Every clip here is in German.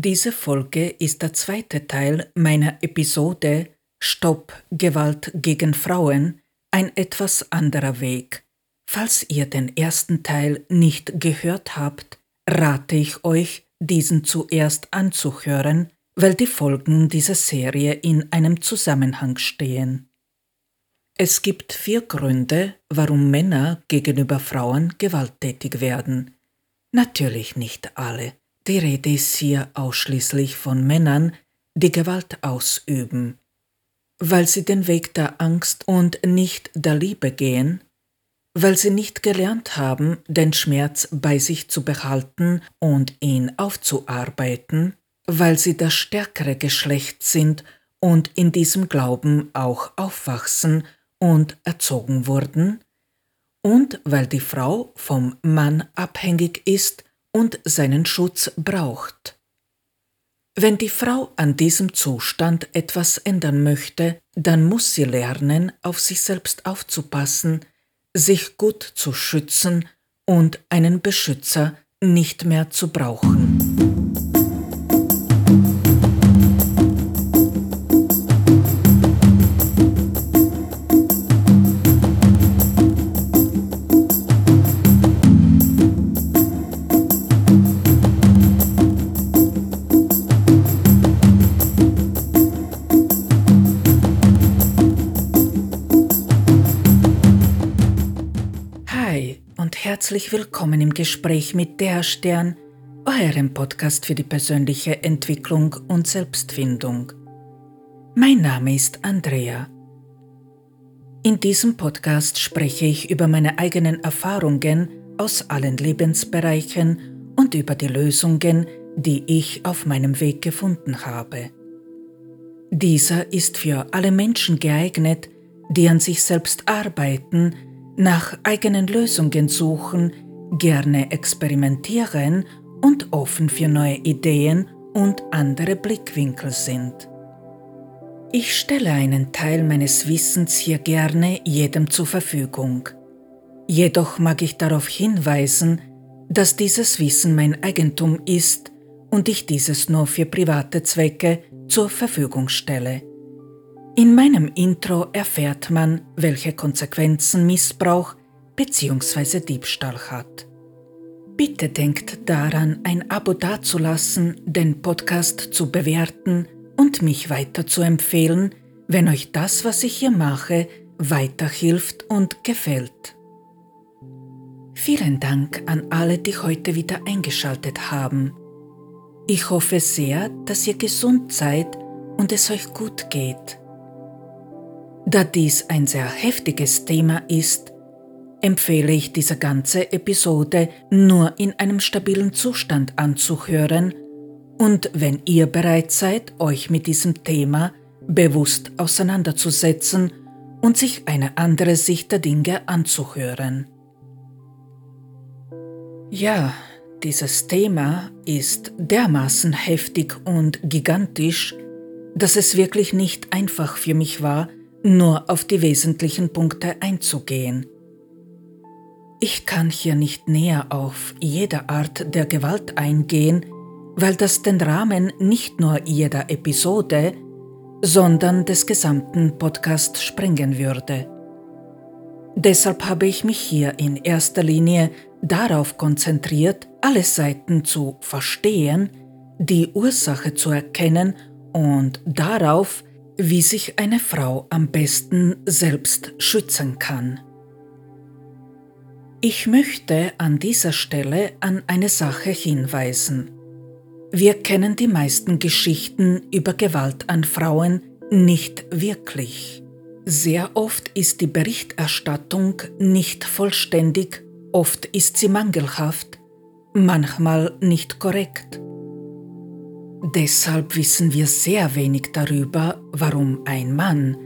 Diese Folge ist der zweite Teil meiner Episode Stopp Gewalt gegen Frauen, ein etwas anderer Weg. Falls ihr den ersten Teil nicht gehört habt, rate ich euch, diesen zuerst anzuhören, weil die Folgen dieser Serie in einem Zusammenhang stehen. Es gibt vier Gründe, warum Männer gegenüber Frauen gewalttätig werden. Natürlich nicht alle. Die Rede ist hier ausschließlich von Männern, die Gewalt ausüben. Weil sie den Weg der Angst und nicht der Liebe gehen, weil sie nicht gelernt haben, den Schmerz bei sich zu behalten und ihn aufzuarbeiten, weil sie das stärkere Geschlecht sind und in diesem Glauben auch aufwachsen und erzogen wurden, und weil die Frau vom Mann abhängig ist und seinen Schutz braucht. Wenn die Frau an diesem Zustand etwas ändern möchte, dann muss sie lernen, auf sich selbst aufzupassen, sich gut zu schützen und einen Beschützer nicht mehr zu brauchen. Herzlich willkommen im Gespräch mit der Stern, eurem Podcast für die persönliche Entwicklung und Selbstfindung. Mein Name ist Andrea. In diesem Podcast spreche ich über meine eigenen Erfahrungen aus allen Lebensbereichen und über die Lösungen, die ich auf meinem Weg gefunden habe. Dieser ist für alle Menschen geeignet, die an sich selbst arbeiten, nach eigenen Lösungen suchen, gerne experimentieren und offen für neue Ideen und andere Blickwinkel sind. Ich stelle einen Teil meines Wissens hier gerne jedem zur Verfügung. Jedoch mag ich darauf hinweisen, dass dieses Wissen mein Eigentum ist und ich dieses nur für private Zwecke zur Verfügung stelle. In meinem Intro erfährt man, welche Konsequenzen Missbrauch bzw. Diebstahl hat. Bitte denkt daran, ein Abo dazulassen, den Podcast zu bewerten und mich weiter zu empfehlen, wenn euch das, was ich hier mache, weiterhilft und gefällt. Vielen Dank an alle, die heute wieder eingeschaltet haben. Ich hoffe sehr, dass ihr gesund seid und es euch gut geht. Da dies ein sehr heftiges Thema ist, empfehle ich diese ganze Episode nur in einem stabilen Zustand anzuhören und wenn ihr bereit seid, euch mit diesem Thema bewusst auseinanderzusetzen und sich eine andere Sicht der Dinge anzuhören. Ja, dieses Thema ist dermaßen heftig und gigantisch, dass es wirklich nicht einfach für mich war, nur auf die wesentlichen Punkte einzugehen. Ich kann hier nicht näher auf jede Art der Gewalt eingehen, weil das den Rahmen nicht nur jeder Episode, sondern des gesamten Podcasts sprengen würde. Deshalb habe ich mich hier in erster Linie darauf konzentriert, alle Seiten zu verstehen, die Ursache zu erkennen und darauf, wie sich eine Frau am besten selbst schützen kann. Ich möchte an dieser Stelle an eine Sache hinweisen. Wir kennen die meisten Geschichten über Gewalt an Frauen nicht wirklich. Sehr oft ist die Berichterstattung nicht vollständig, oft ist sie mangelhaft, manchmal nicht korrekt. Deshalb wissen wir sehr wenig darüber, warum ein Mann,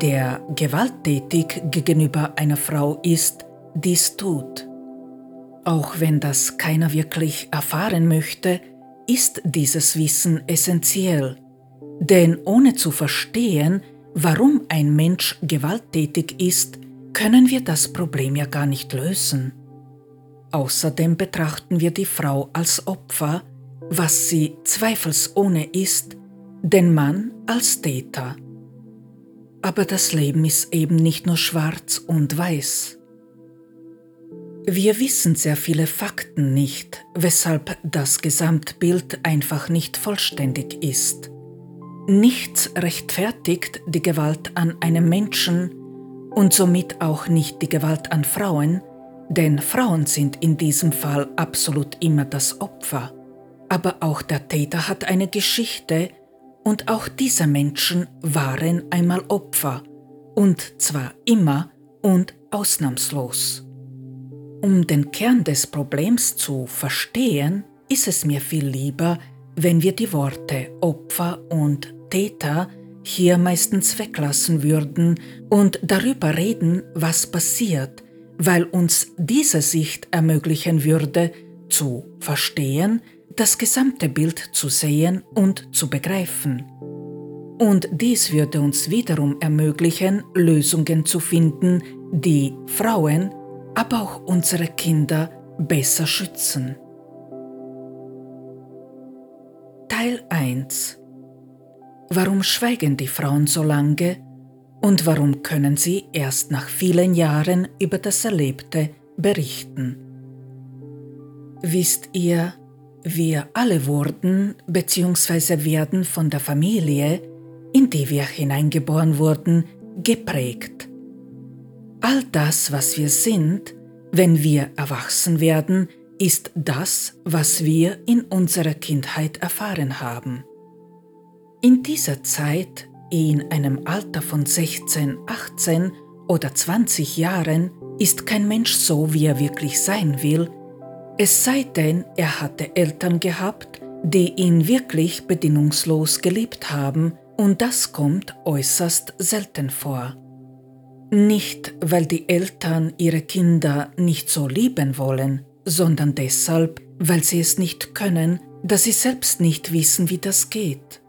der gewalttätig gegenüber einer Frau ist, dies tut. Auch wenn das keiner wirklich erfahren möchte, ist dieses Wissen essentiell. Denn ohne zu verstehen, warum ein Mensch gewalttätig ist, können wir das Problem ja gar nicht lösen. Außerdem betrachten wir die Frau als Opfer, was sie zweifelsohne ist, den Mann als Täter. Aber das Leben ist eben nicht nur schwarz und weiß. Wir wissen sehr viele Fakten nicht, weshalb das Gesamtbild einfach nicht vollständig ist. Nichts rechtfertigt die Gewalt an einem Menschen und somit auch nicht die Gewalt an Frauen, denn Frauen sind in diesem Fall absolut immer das Opfer. Aber auch der Täter hat eine Geschichte und auch diese Menschen waren einmal Opfer und zwar immer und ausnahmslos. Um den Kern des Problems zu verstehen, ist es mir viel lieber, wenn wir die Worte Opfer und Täter hier meistens weglassen würden und darüber reden, was passiert, weil uns diese Sicht ermöglichen würde, zu verstehen, das gesamte Bild zu sehen und zu begreifen. Und dies würde uns wiederum ermöglichen, Lösungen zu finden, die Frauen, aber auch unsere Kinder besser schützen. Teil 1 Warum schweigen die Frauen so lange und warum können sie erst nach vielen Jahren über das Erlebte berichten? Wisst ihr, wir alle wurden bzw. werden von der Familie, in die wir hineingeboren wurden, geprägt. All das, was wir sind, wenn wir erwachsen werden, ist das, was wir in unserer Kindheit erfahren haben. In dieser Zeit, in einem Alter von 16, 18 oder 20 Jahren, ist kein Mensch so, wie er wirklich sein will, es sei denn, er hatte Eltern gehabt, die ihn wirklich bedingungslos geliebt haben, und das kommt äußerst selten vor. Nicht, weil die Eltern ihre Kinder nicht so lieben wollen, sondern deshalb, weil sie es nicht können, da sie selbst nicht wissen, wie das geht.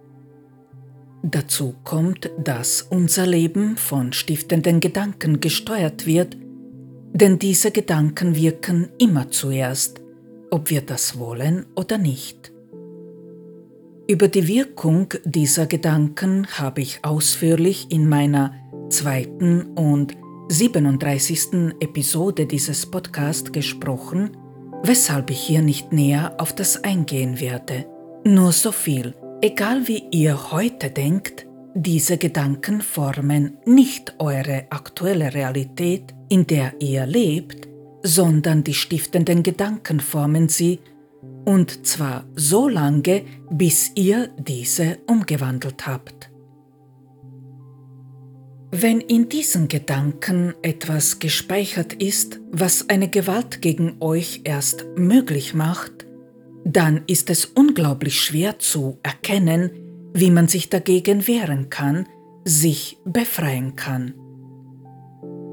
Dazu kommt, dass unser Leben von stiftenden Gedanken gesteuert wird, denn diese Gedanken wirken immer zuerst, ob wir das wollen oder nicht. Über die Wirkung dieser Gedanken habe ich ausführlich in meiner zweiten und 37. Episode dieses Podcasts gesprochen, weshalb ich hier nicht näher auf das eingehen werde. Nur so viel. Egal wie ihr heute denkt, diese Gedanken formen nicht eure aktuelle Realität, in der ihr lebt, sondern die stiftenden Gedanken formen sie, und zwar so lange, bis ihr diese umgewandelt habt. Wenn in diesen Gedanken etwas gespeichert ist, was eine Gewalt gegen euch erst möglich macht, dann ist es unglaublich schwer zu erkennen, wie man sich dagegen wehren kann, sich befreien kann.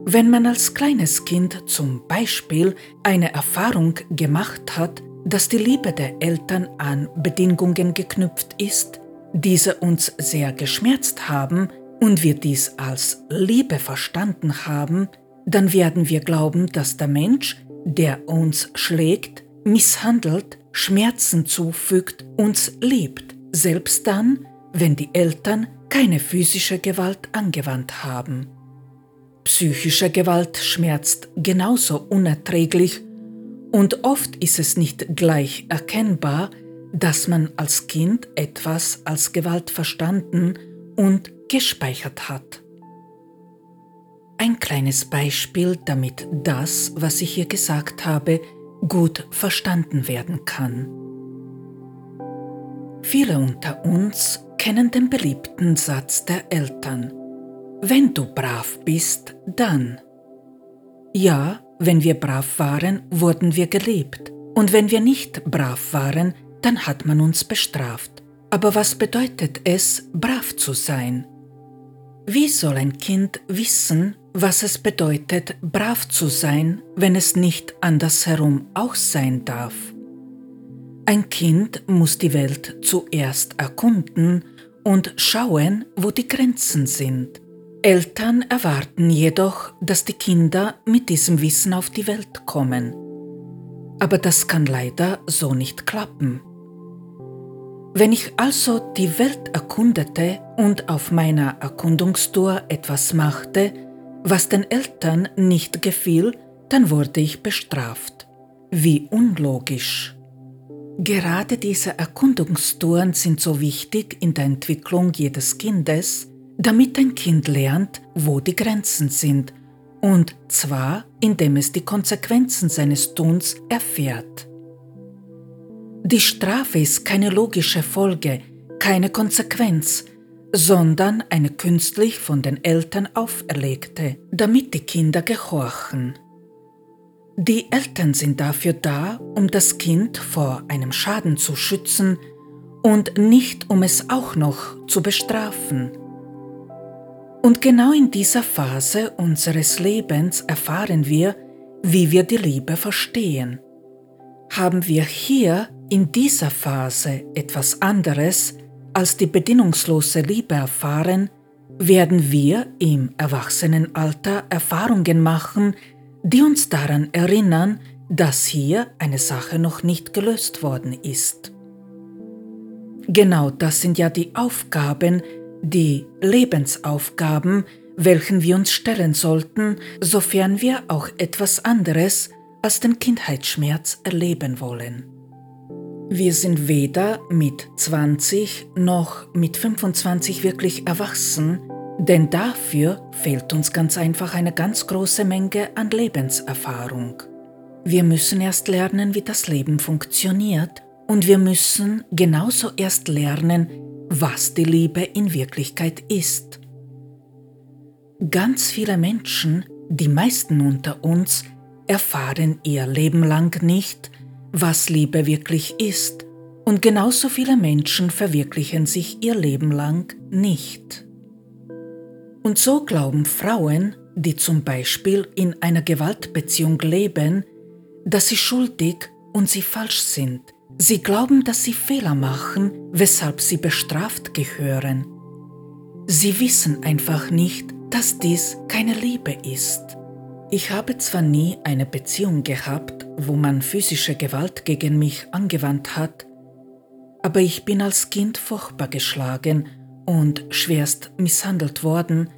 Wenn man als kleines Kind zum Beispiel eine Erfahrung gemacht hat, dass die Liebe der Eltern an Bedingungen geknüpft ist, diese uns sehr geschmerzt haben und wir dies als Liebe verstanden haben, dann werden wir glauben, dass der Mensch, der uns schlägt, misshandelt, Schmerzen zufügt, uns liebt, selbst dann, wenn die Eltern keine physische Gewalt angewandt haben. Psychische Gewalt schmerzt genauso unerträglich und oft ist es nicht gleich erkennbar, dass man als Kind etwas als Gewalt verstanden und gespeichert hat. Ein kleines Beispiel, damit das, was ich hier gesagt habe, gut verstanden werden kann. Viele unter uns kennen den beliebten Satz der Eltern. Wenn du brav bist, dann. Ja, wenn wir brav waren, wurden wir geliebt. Und wenn wir nicht brav waren, dann hat man uns bestraft. Aber was bedeutet es, brav zu sein? Wie soll ein Kind wissen, was es bedeutet, brav zu sein, wenn es nicht andersherum auch sein darf. Ein Kind muss die Welt zuerst erkunden und schauen, wo die Grenzen sind. Eltern erwarten jedoch, dass die Kinder mit diesem Wissen auf die Welt kommen. Aber das kann leider so nicht klappen. Wenn ich also die Welt erkundete und auf meiner Erkundungstour etwas machte, was den Eltern nicht gefiel, dann wurde ich bestraft. Wie unlogisch. Gerade diese Erkundungstouren sind so wichtig in der Entwicklung jedes Kindes, damit ein Kind lernt, wo die Grenzen sind, und zwar indem es die Konsequenzen seines Tuns erfährt. Die Strafe ist keine logische Folge, keine Konsequenz, sondern eine künstlich von den Eltern auferlegte, damit die Kinder gehorchen. Die Eltern sind dafür da, um das Kind vor einem Schaden zu schützen und nicht um es auch noch zu bestrafen. Und genau in dieser Phase unseres Lebens erfahren wir, wie wir die Liebe verstehen. Haben wir hier in dieser Phase etwas anderes als die bedingungslose Liebe erfahren, werden wir im Erwachsenenalter Erfahrungen machen, die uns daran erinnern, dass hier eine Sache noch nicht gelöst worden ist. Genau das sind ja die Aufgaben, die Lebensaufgaben, welchen wir uns stellen sollten, sofern wir auch etwas anderes als den Kindheitsschmerz erleben wollen. Wir sind weder mit 20 noch mit 25 wirklich erwachsen, denn dafür fehlt uns ganz einfach eine ganz große Menge an Lebenserfahrung. Wir müssen erst lernen, wie das Leben funktioniert und wir müssen genauso erst lernen, was die Liebe in Wirklichkeit ist. Ganz viele Menschen, die meisten unter uns, erfahren ihr Leben lang nicht, was Liebe wirklich ist, und genauso viele Menschen verwirklichen sich ihr Leben lang nicht. Und so glauben Frauen, die zum Beispiel in einer Gewaltbeziehung leben, dass sie schuldig und sie falsch sind, Sie glauben, dass sie Fehler machen, weshalb sie bestraft gehören. Sie wissen einfach nicht, dass dies keine Liebe ist. Ich habe zwar nie eine Beziehung gehabt, wo man physische Gewalt gegen mich angewandt hat, aber ich bin als Kind furchtbar geschlagen und schwerst misshandelt worden,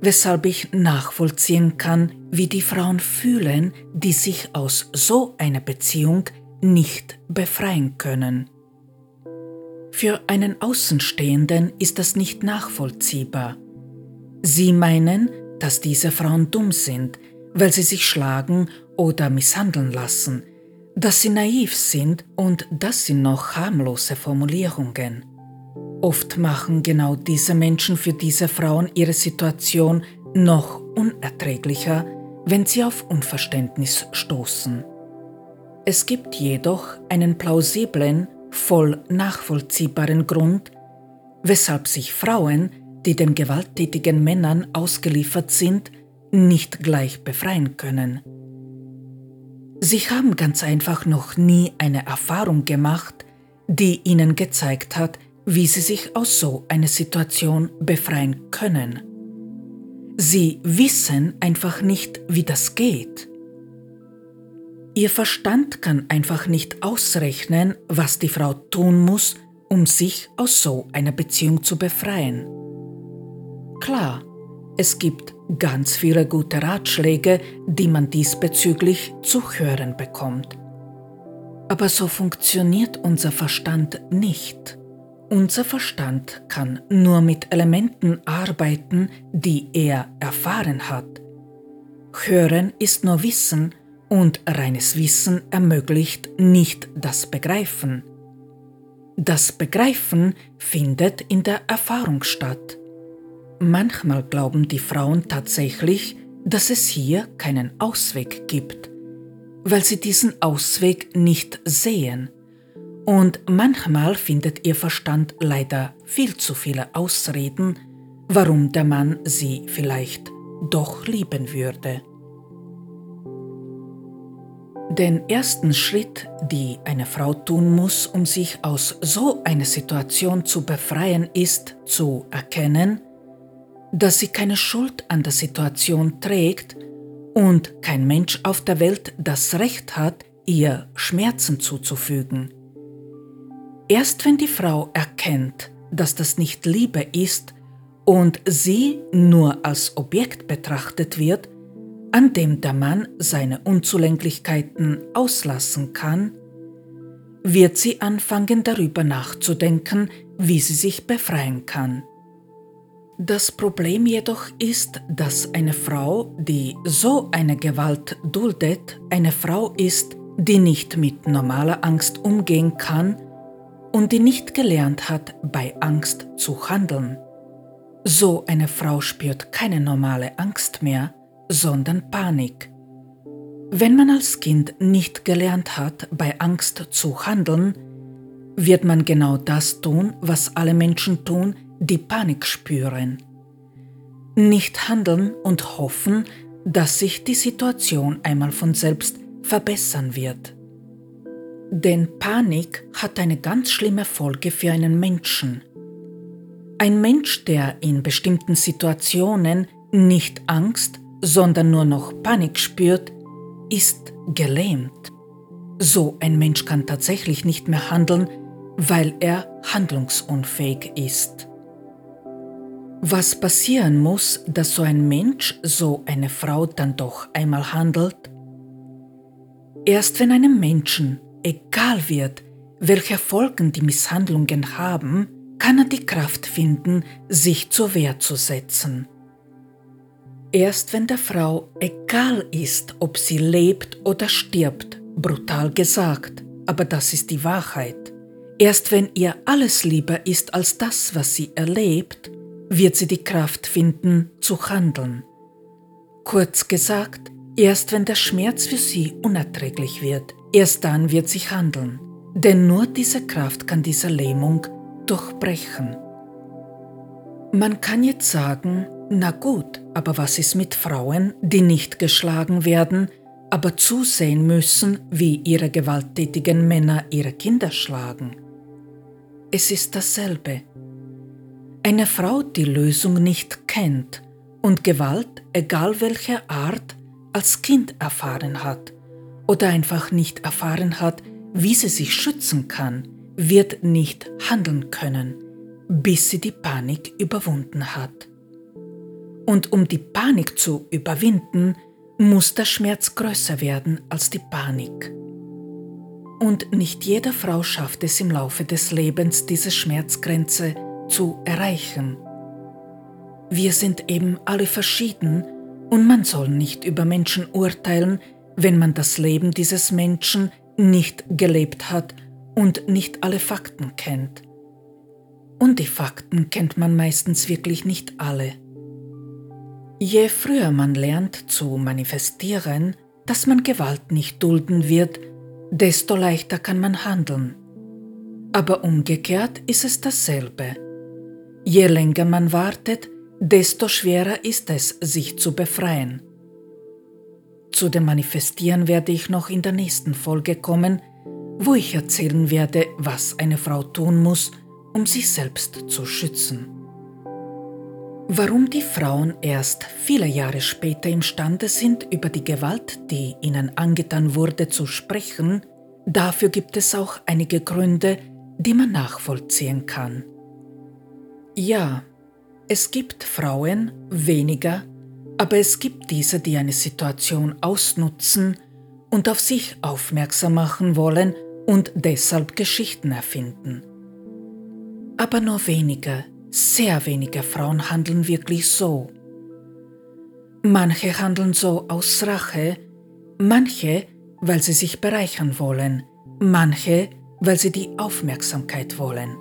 weshalb ich nachvollziehen kann, wie die Frauen fühlen, die sich aus so einer Beziehung nicht befreien können. Für einen Außenstehenden ist das nicht nachvollziehbar. Sie meinen, dass diese Frauen dumm sind, weil sie sich schlagen oder misshandeln lassen, dass sie naiv sind und das sind noch harmlose Formulierungen. Oft machen genau diese Menschen für diese Frauen ihre Situation noch unerträglicher, wenn sie auf Unverständnis stoßen. Es gibt jedoch einen plausiblen, voll nachvollziehbaren Grund, weshalb sich Frauen, die den gewalttätigen Männern ausgeliefert sind, nicht gleich befreien können. Sie haben ganz einfach noch nie eine Erfahrung gemacht, die ihnen gezeigt hat, wie sie sich aus so einer Situation befreien können. Sie wissen einfach nicht, wie das geht. Ihr Verstand kann einfach nicht ausrechnen, was die Frau tun muss, um sich aus so einer Beziehung zu befreien. Klar, es gibt ganz viele gute Ratschläge, die man diesbezüglich zu hören bekommt. Aber so funktioniert unser Verstand nicht. Unser Verstand kann nur mit Elementen arbeiten, die er erfahren hat. Hören ist nur Wissen, und reines Wissen ermöglicht nicht das Begreifen. Das Begreifen findet in der Erfahrung statt. Manchmal glauben die Frauen tatsächlich, dass es hier keinen Ausweg gibt, weil sie diesen Ausweg nicht sehen. Und manchmal findet ihr Verstand leider viel zu viele Ausreden, warum der Mann sie vielleicht doch lieben würde. Den ersten Schritt, die eine Frau tun muss, um sich aus so einer Situation zu befreien, ist zu erkennen, dass sie keine Schuld an der Situation trägt und kein Mensch auf der Welt das Recht hat, ihr Schmerzen zuzufügen. Erst wenn die Frau erkennt, dass das nicht Liebe ist und sie nur als Objekt betrachtet wird, an dem der Mann seine Unzulänglichkeiten auslassen kann, wird sie anfangen darüber nachzudenken, wie sie sich befreien kann. Das Problem jedoch ist, dass eine Frau, die so eine Gewalt duldet, eine Frau ist, die nicht mit normaler Angst umgehen kann und die nicht gelernt hat, bei Angst zu handeln. So eine Frau spürt keine normale Angst mehr, sondern Panik. Wenn man als Kind nicht gelernt hat, bei Angst zu handeln, wird man genau das tun, was alle Menschen tun, die Panik spüren. Nicht handeln und hoffen, dass sich die Situation einmal von selbst verbessern wird. Denn Panik hat eine ganz schlimme Folge für einen Menschen. Ein Mensch, der in bestimmten Situationen nicht Angst, sondern nur noch Panik spürt, ist gelähmt. So ein Mensch kann tatsächlich nicht mehr handeln, weil er handlungsunfähig ist. Was passieren muss, dass so ein Mensch, so eine Frau dann doch einmal handelt? Erst wenn einem Menschen egal wird, welche Folgen die Misshandlungen haben, kann er die Kraft finden, sich zur Wehr zu setzen. Erst wenn der Frau egal ist, ob sie lebt oder stirbt, brutal gesagt, aber das ist die Wahrheit, erst wenn ihr alles lieber ist als das, was sie erlebt, wird sie die Kraft finden, zu handeln. Kurz gesagt, erst wenn der Schmerz für sie unerträglich wird, erst dann wird sie handeln, denn nur diese Kraft kann diese Lähmung durchbrechen. Man kann jetzt sagen, na gut, aber was ist mit Frauen, die nicht geschlagen werden, aber zusehen müssen, wie ihre gewalttätigen Männer ihre Kinder schlagen? Es ist dasselbe. Eine Frau, die Lösung nicht kennt und Gewalt, egal welcher Art, als Kind erfahren hat oder einfach nicht erfahren hat, wie sie sich schützen kann, wird nicht handeln können, bis sie die Panik überwunden hat. Und um die Panik zu überwinden, muss der Schmerz größer werden als die Panik. Und nicht jede Frau schafft es im Laufe des Lebens, diese Schmerzgrenze zu erreichen. Wir sind eben alle verschieden und man soll nicht über Menschen urteilen, wenn man das Leben dieses Menschen nicht gelebt hat und nicht alle Fakten kennt. Und die Fakten kennt man meistens wirklich nicht alle. Je früher man lernt zu manifestieren, dass man Gewalt nicht dulden wird, desto leichter kann man handeln. Aber umgekehrt ist es dasselbe. Je länger man wartet, desto schwerer ist es, sich zu befreien. Zu dem Manifestieren werde ich noch in der nächsten Folge kommen, wo ich erzählen werde, was eine Frau tun muss, um sich selbst zu schützen. Warum die Frauen erst viele Jahre später imstande sind, über die Gewalt, die ihnen angetan wurde, zu sprechen, dafür gibt es auch einige Gründe, die man nachvollziehen kann. Ja, es gibt Frauen, weniger, aber es gibt diese, die eine Situation ausnutzen und auf sich aufmerksam machen wollen und deshalb Geschichten erfinden. Aber nur weniger, sehr wenige Frauen handeln wirklich so. Manche handeln so aus Rache, manche, weil sie sich bereichern wollen, manche, weil sie die Aufmerksamkeit wollen.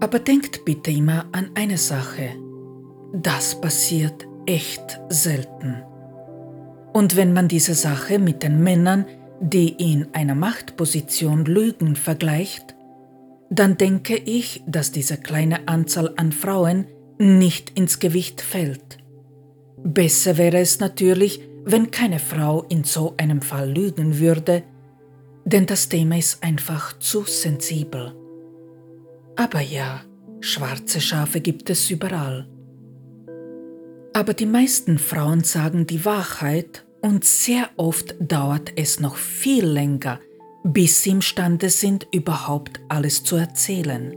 Aber denkt bitte immer an eine Sache. Das passiert echt selten. Und wenn man diese Sache mit den Männern, die in einer Machtposition lügen, vergleicht, dann denke ich, dass diese kleine Anzahl an Frauen nicht ins Gewicht fällt. Besser wäre es natürlich, wenn keine Frau in so einem Fall lügen würde, denn das Thema ist einfach zu sensibel. Aber ja, schwarze Schafe gibt es überall. Aber die meisten Frauen sagen die Wahrheit und sehr oft dauert es noch viel länger, bis sie imstande sind, überhaupt alles zu erzählen.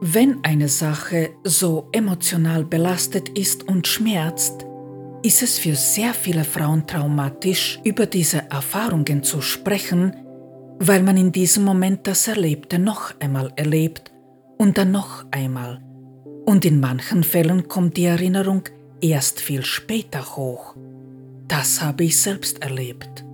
Wenn eine Sache so emotional belastet ist und schmerzt, ist es für sehr viele Frauen traumatisch, über diese Erfahrungen zu sprechen, weil man in diesem Moment das Erlebte noch einmal erlebt und dann noch einmal. Und in manchen Fällen kommt die Erinnerung erst viel später hoch. Das habe ich selbst erlebt.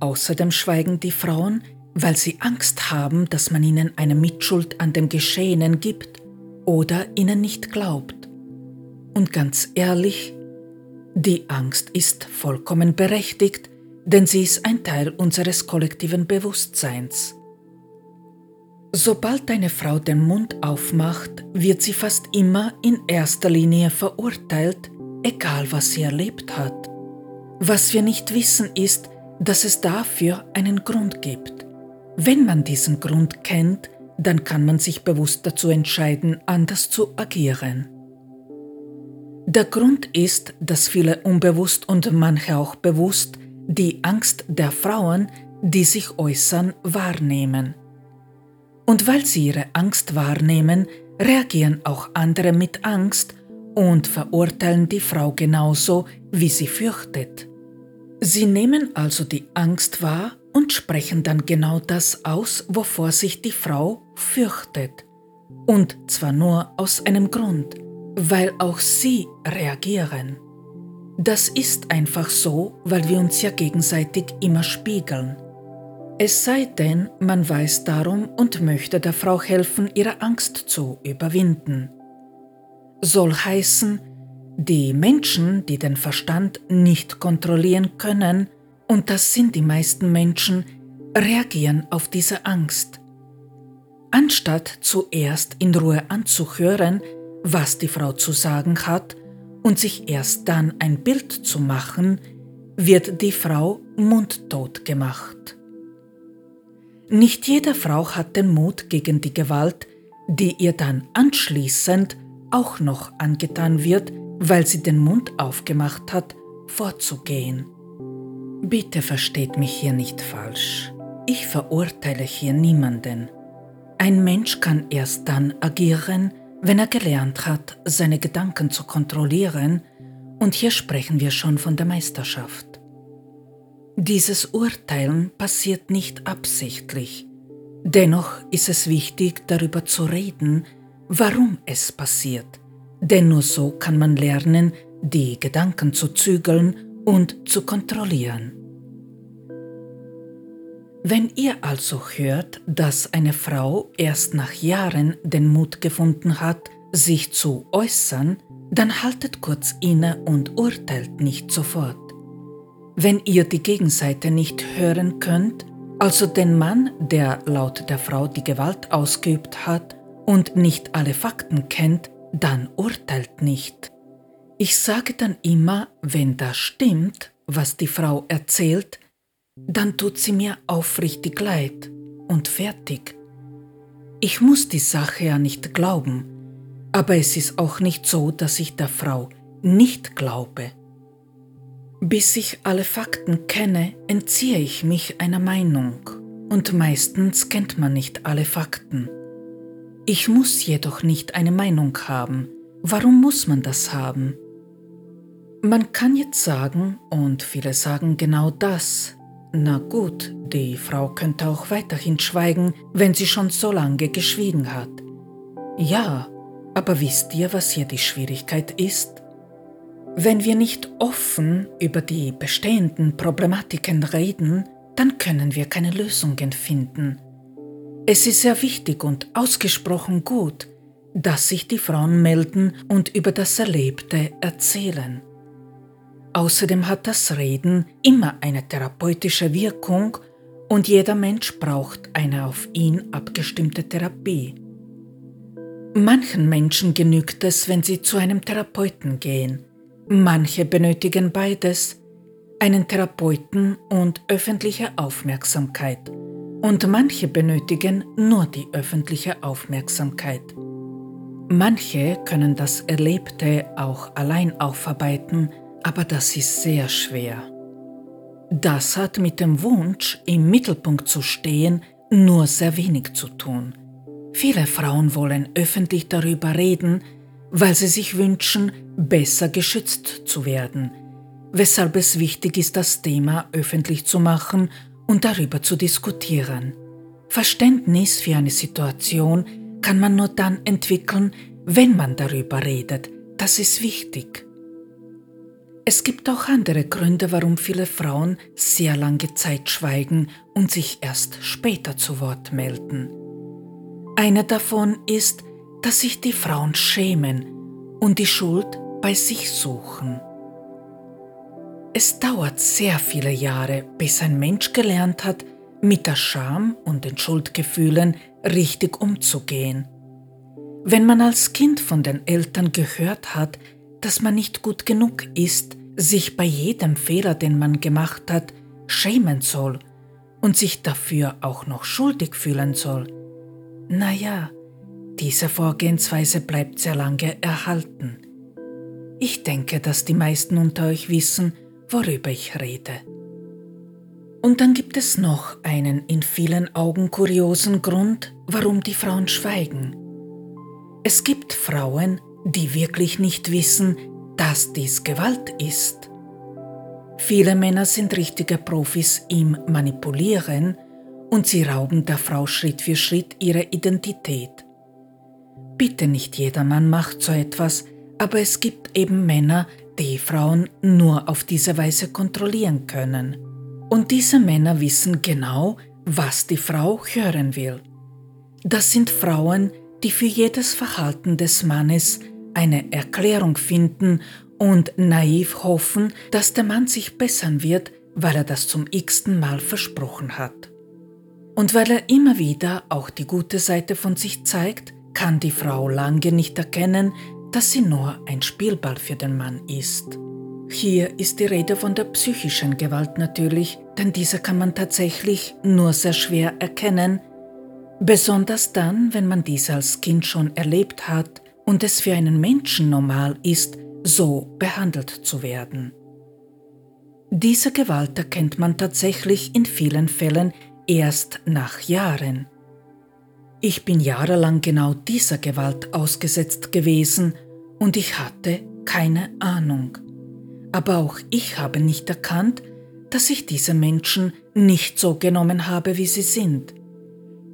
Außerdem schweigen die Frauen, weil sie Angst haben, dass man ihnen eine Mitschuld an dem Geschehenen gibt oder ihnen nicht glaubt. Und ganz ehrlich, die Angst ist vollkommen berechtigt, denn sie ist ein Teil unseres kollektiven Bewusstseins. Sobald eine Frau den Mund aufmacht, wird sie fast immer in erster Linie verurteilt, egal was sie erlebt hat. Was wir nicht wissen ist, dass es dafür einen Grund gibt. Wenn man diesen Grund kennt, dann kann man sich bewusst dazu entscheiden, anders zu agieren. Der Grund ist, dass viele unbewusst und manche auch bewusst die Angst der Frauen, die sich äußern, wahrnehmen. Und weil sie ihre Angst wahrnehmen, reagieren auch andere mit Angst und verurteilen die Frau genauso, wie sie fürchtet. Sie nehmen also die Angst wahr und sprechen dann genau das aus, wovor sich die Frau fürchtet. Und zwar nur aus einem Grund, weil auch sie reagieren. Das ist einfach so, weil wir uns ja gegenseitig immer spiegeln. Es sei denn, man weiß darum und möchte der Frau helfen, ihre Angst zu überwinden. Soll heißen, die Menschen, die den Verstand nicht kontrollieren können, und das sind die meisten Menschen, reagieren auf diese Angst. Anstatt zuerst in Ruhe anzuhören, was die Frau zu sagen hat, und sich erst dann ein Bild zu machen, wird die Frau mundtot gemacht. Nicht jede Frau hat den Mut gegen die Gewalt, die ihr dann anschließend auch noch angetan wird, weil sie den Mund aufgemacht hat, vorzugehen. Bitte versteht mich hier nicht falsch. Ich verurteile hier niemanden. Ein Mensch kann erst dann agieren, wenn er gelernt hat, seine Gedanken zu kontrollieren, und hier sprechen wir schon von der Meisterschaft. Dieses Urteilen passiert nicht absichtlich, dennoch ist es wichtig, darüber zu reden, warum es passiert, denn nur so kann man lernen, die Gedanken zu zügeln und zu kontrollieren. Wenn ihr also hört, dass eine Frau erst nach Jahren den Mut gefunden hat, sich zu äußern, dann haltet kurz inne und urteilt nicht sofort. Wenn ihr die Gegenseite nicht hören könnt, also den Mann, der laut der Frau die Gewalt ausgeübt hat und nicht alle Fakten kennt, dann urteilt nicht. Ich sage dann immer, wenn das stimmt, was die Frau erzählt, dann tut sie mir aufrichtig leid und fertig. Ich muss die Sache ja nicht glauben, aber es ist auch nicht so, dass ich der Frau nicht glaube. Bis ich alle Fakten kenne, entziehe ich mich einer Meinung, und meistens kennt man nicht alle Fakten. Ich muss jedoch nicht eine Meinung haben. Warum muss man das haben? Man kann jetzt sagen, und viele sagen genau das, na gut, die Frau könnte auch weiterhin schweigen, wenn sie schon so lange geschwiegen hat. Ja, aber wisst ihr, was hier die Schwierigkeit ist? Wenn wir nicht offen über die bestehenden Problematiken reden, dann können wir keine Lösungen finden. Es ist sehr wichtig und ausgesprochen gut, dass sich die Frauen melden und über das Erlebte erzählen. Außerdem hat das Reden immer eine therapeutische Wirkung und jeder Mensch braucht eine auf ihn abgestimmte Therapie. Manchen Menschen genügt es, wenn sie zu einem Therapeuten gehen. Manche benötigen beides, einen Therapeuten und öffentliche Aufmerksamkeit. Und manche benötigen nur die öffentliche Aufmerksamkeit. Manche können das Erlebte auch allein aufarbeiten, aber das ist sehr schwer. Das hat mit dem Wunsch, im Mittelpunkt zu stehen, nur sehr wenig zu tun. Viele Frauen wollen öffentlich darüber reden, weil sie sich wünschen, besser geschützt zu werden, weshalb es wichtig ist, das Thema öffentlich zu machen und darüber zu diskutieren. Verständnis für eine Situation kann man nur dann entwickeln, wenn man darüber redet. Das ist wichtig. Es gibt auch andere Gründe, warum viele Frauen sehr lange Zeit schweigen und sich erst später zu Wort melden. Einer davon ist, dass sich die Frauen schämen und die Schuld bei sich suchen. Es dauert sehr viele Jahre, bis ein Mensch gelernt hat, mit der Scham und den Schuldgefühlen richtig umzugehen. Wenn man als Kind von den Eltern gehört hat, dass man nicht gut genug ist, sich bei jedem Fehler, den man gemacht hat, schämen soll und sich dafür auch noch schuldig fühlen soll. Naja, diese Vorgehensweise bleibt sehr lange erhalten. Ich denke, dass die meisten unter euch wissen, worüber ich rede. Und dann gibt es noch einen in vielen Augen kuriosen Grund, warum die Frauen schweigen. Es gibt Frauen, die wirklich nicht wissen, dass dies Gewalt ist. Viele Männer sind richtige Profis im Manipulieren und sie rauben der Frau Schritt für Schritt ihre Identität. Bitte nicht jeder Mann macht so etwas, aber es gibt eben Männer, die Frauen nur auf diese Weise kontrollieren können. Und diese Männer wissen genau, was die Frau hören will. Das sind Frauen, die für jedes Verhalten des Mannes eine Erklärung finden und naiv hoffen, dass der Mann sich bessern wird, weil er das zum x-ten Mal versprochen hat. Und weil er immer wieder auch die gute Seite von sich zeigt, kann die Frau lange nicht erkennen, dass sie nur ein Spielball für den Mann ist. Hier ist die Rede von der psychischen Gewalt natürlich, denn diese kann man tatsächlich nur sehr schwer erkennen, besonders dann, wenn man diese als Kind schon erlebt hat und es für einen Menschen normal ist, so behandelt zu werden. Diese Gewalt erkennt man tatsächlich in vielen Fällen erst nach Jahren. Ich bin jahrelang genau dieser Gewalt ausgesetzt gewesen und ich hatte keine Ahnung. Aber auch ich habe nicht erkannt, dass ich diese Menschen nicht so genommen habe, wie sie sind.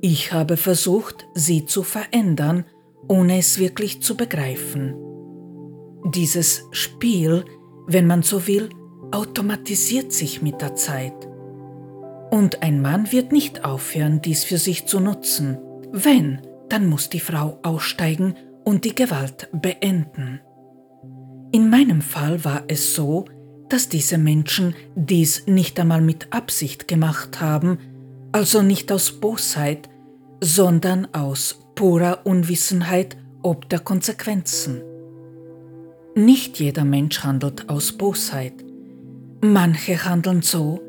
Ich habe versucht, sie zu verändern, ohne es wirklich zu begreifen. Dieses Spiel, wenn man so will, automatisiert sich mit der Zeit. Und ein Mann wird nicht aufhören, dies für sich zu nutzen. Wenn, dann muss die Frau aussteigen und die Gewalt beenden. In meinem Fall war es so, dass diese Menschen dies nicht einmal mit Absicht gemacht haben, also nicht aus Bosheit, sondern aus purer Unwissenheit ob der Konsequenzen. Nicht jeder Mensch handelt aus Bosheit. Manche handeln so,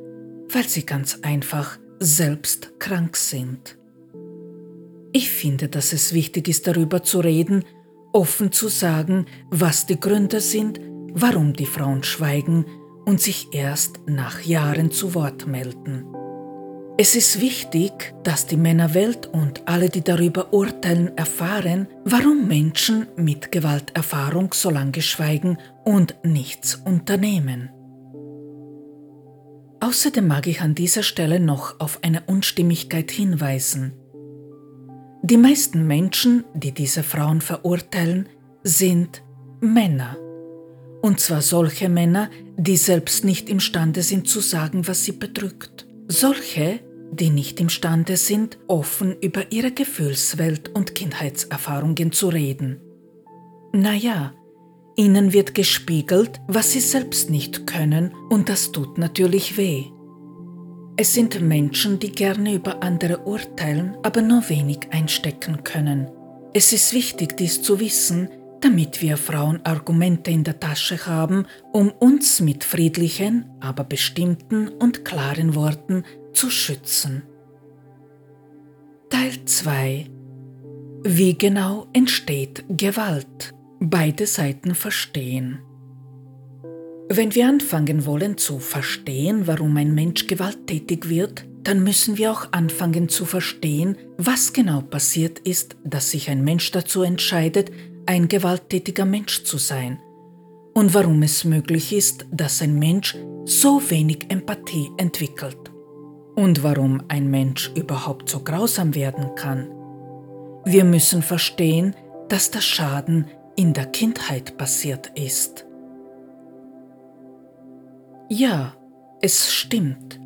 weil sie ganz einfach selbst krank sind. Ich finde, dass es wichtig ist, darüber zu reden, offen zu sagen, was die Gründe sind, warum die Frauen schweigen und sich erst nach Jahren zu Wort melden. Es ist wichtig, dass die Männerwelt und alle, die darüber urteilen, erfahren, warum Menschen mit Gewalterfahrung so lange schweigen und nichts unternehmen. Außerdem mag ich an dieser Stelle noch auf eine Unstimmigkeit hinweisen. Die meisten Menschen, die diese Frauen verurteilen, sind Männer. Und zwar solche Männer, die selbst nicht imstande sind zu sagen, was sie bedrückt. Solche, die nicht imstande sind, offen über ihre Gefühlswelt und Kindheitserfahrungen zu reden. Naja, ihnen wird gespiegelt, was sie selbst nicht können, und das tut natürlich weh. Es sind Menschen, die gerne über andere urteilen, aber nur wenig einstecken können. Es ist wichtig, dies zu wissen, damit wir Frauen Argumente in der Tasche haben, um uns mit friedlichen, aber bestimmten und klaren Worten zu schützen. Teil 2 Wie genau entsteht Gewalt? Beide Seiten verstehen. Wenn wir anfangen wollen zu verstehen, warum ein Mensch gewalttätig wird, dann müssen wir auch anfangen zu verstehen, was genau passiert ist, dass sich ein Mensch dazu entscheidet, ein gewalttätiger Mensch zu sein und warum es möglich ist, dass ein Mensch so wenig Empathie entwickelt und warum ein Mensch überhaupt so grausam werden kann. Wir müssen verstehen, dass der Schaden in der Kindheit passiert ist. Ja, es stimmt.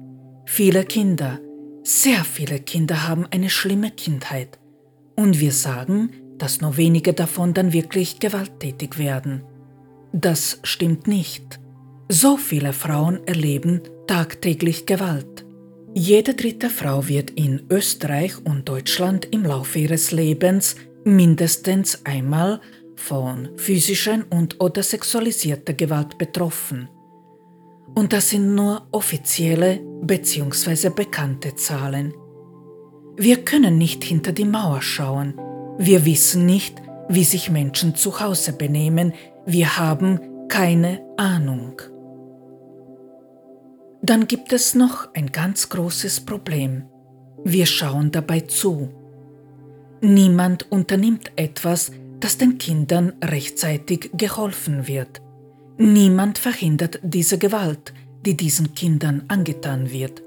Viele Kinder, sehr viele Kinder haben eine schlimme Kindheit. Und wir sagen, dass nur wenige davon dann wirklich gewalttätig werden. Das stimmt nicht. So viele Frauen erleben tagtäglich Gewalt. Jede dritte Frau wird in Österreich und Deutschland im Laufe ihres Lebens mindestens einmal von physischen und oder sexualisierter Gewalt betroffen. Und das sind nur offizielle bzw. bekannte Zahlen. Wir können nicht hinter die Mauer schauen. Wir wissen nicht, wie sich Menschen zu Hause benehmen. Wir haben keine Ahnung. Dann gibt es noch ein ganz großes Problem. Wir schauen dabei zu. Niemand unternimmt etwas, dass den Kindern rechtzeitig geholfen wird. Niemand verhindert diese Gewalt, die diesen Kindern angetan wird.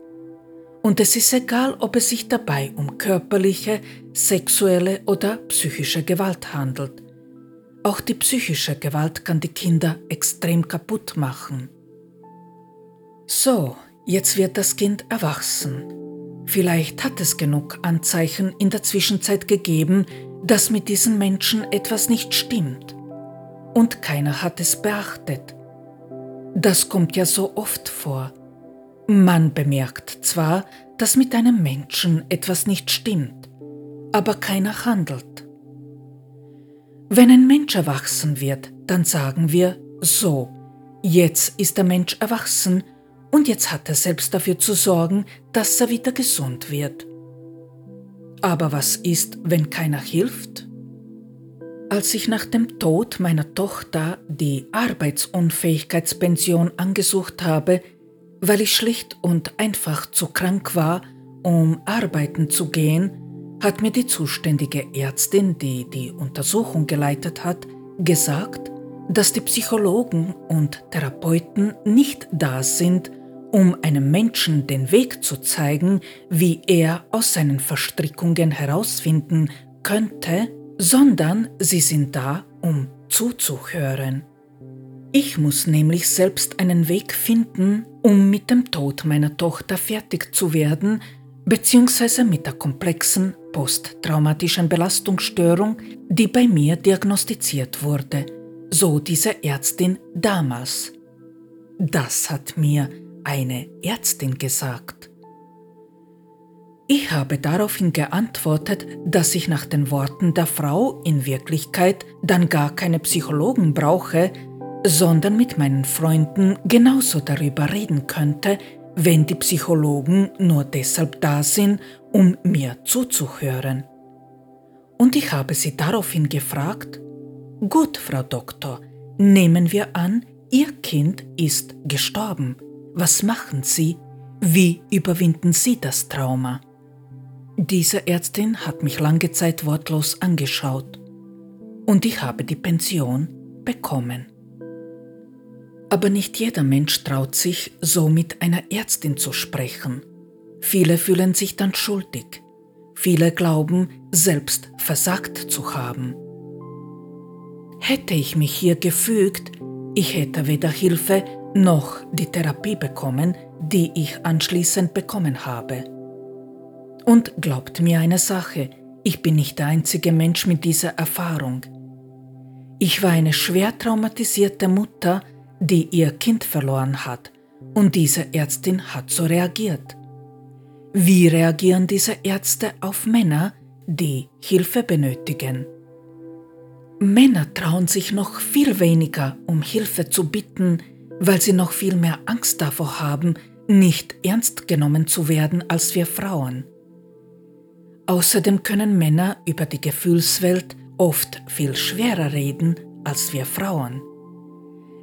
Und es ist egal, ob es sich dabei um körperliche, sexuelle oder psychische Gewalt handelt. Auch die psychische Gewalt kann die Kinder extrem kaputt machen. So, jetzt wird das Kind erwachsen. Vielleicht hat es genug Anzeichen in der Zwischenzeit gegeben, dass mit diesen Menschen etwas nicht stimmt und keiner hat es beachtet. Das kommt ja so oft vor. Man bemerkt zwar, dass mit einem Menschen etwas nicht stimmt, aber keiner handelt. Wenn ein Mensch erwachsen wird, dann sagen wir so, jetzt ist der Mensch erwachsen und jetzt hat er selbst dafür zu sorgen, dass er wieder gesund wird. Aber was ist, wenn keiner hilft? Als ich nach dem Tod meiner Tochter die Arbeitsunfähigkeitspension angesucht habe, weil ich schlicht und einfach zu krank war, um arbeiten zu gehen, hat mir die zuständige Ärztin, die die Untersuchung geleitet hat, gesagt, dass die Psychologen und Therapeuten nicht da sind, um einem Menschen den Weg zu zeigen, wie er aus seinen Verstrickungen herausfinden könnte, sondern sie sind da, um zuzuhören. Ich muss nämlich selbst einen Weg finden, um mit dem Tod meiner Tochter fertig zu werden, beziehungsweise mit der komplexen posttraumatischen Belastungsstörung, die bei mir diagnostiziert wurde, so diese Ärztin damals. Das hat mir eine Ärztin gesagt. Ich habe daraufhin geantwortet, dass ich nach den Worten der Frau in Wirklichkeit dann gar keine Psychologen brauche, sondern mit meinen Freunden genauso darüber reden könnte, wenn die Psychologen nur deshalb da sind, um mir zuzuhören. Und ich habe sie daraufhin gefragt, Gut, Frau Doktor, nehmen wir an, Ihr Kind ist gestorben. Was machen Sie? Wie überwinden Sie das Trauma? Diese Ärztin hat mich lange Zeit wortlos angeschaut und ich habe die Pension bekommen. Aber nicht jeder Mensch traut sich, so mit einer Ärztin zu sprechen. Viele fühlen sich dann schuldig. Viele glauben, selbst versagt zu haben. Hätte ich mich hier gefügt, ich hätte weder Hilfe noch die Therapie bekommen, die ich anschließend bekommen habe. Und glaubt mir eine Sache, ich bin nicht der einzige Mensch mit dieser Erfahrung. Ich war eine schwer traumatisierte Mutter, die ihr Kind verloren hat, und diese Ärztin hat so reagiert. Wie reagieren diese Ärzte auf Männer, die Hilfe benötigen? Männer trauen sich noch viel weniger, um Hilfe zu bitten, weil sie noch viel mehr Angst davor haben, nicht ernst genommen zu werden als wir Frauen. Außerdem können Männer über die Gefühlswelt oft viel schwerer reden als wir Frauen.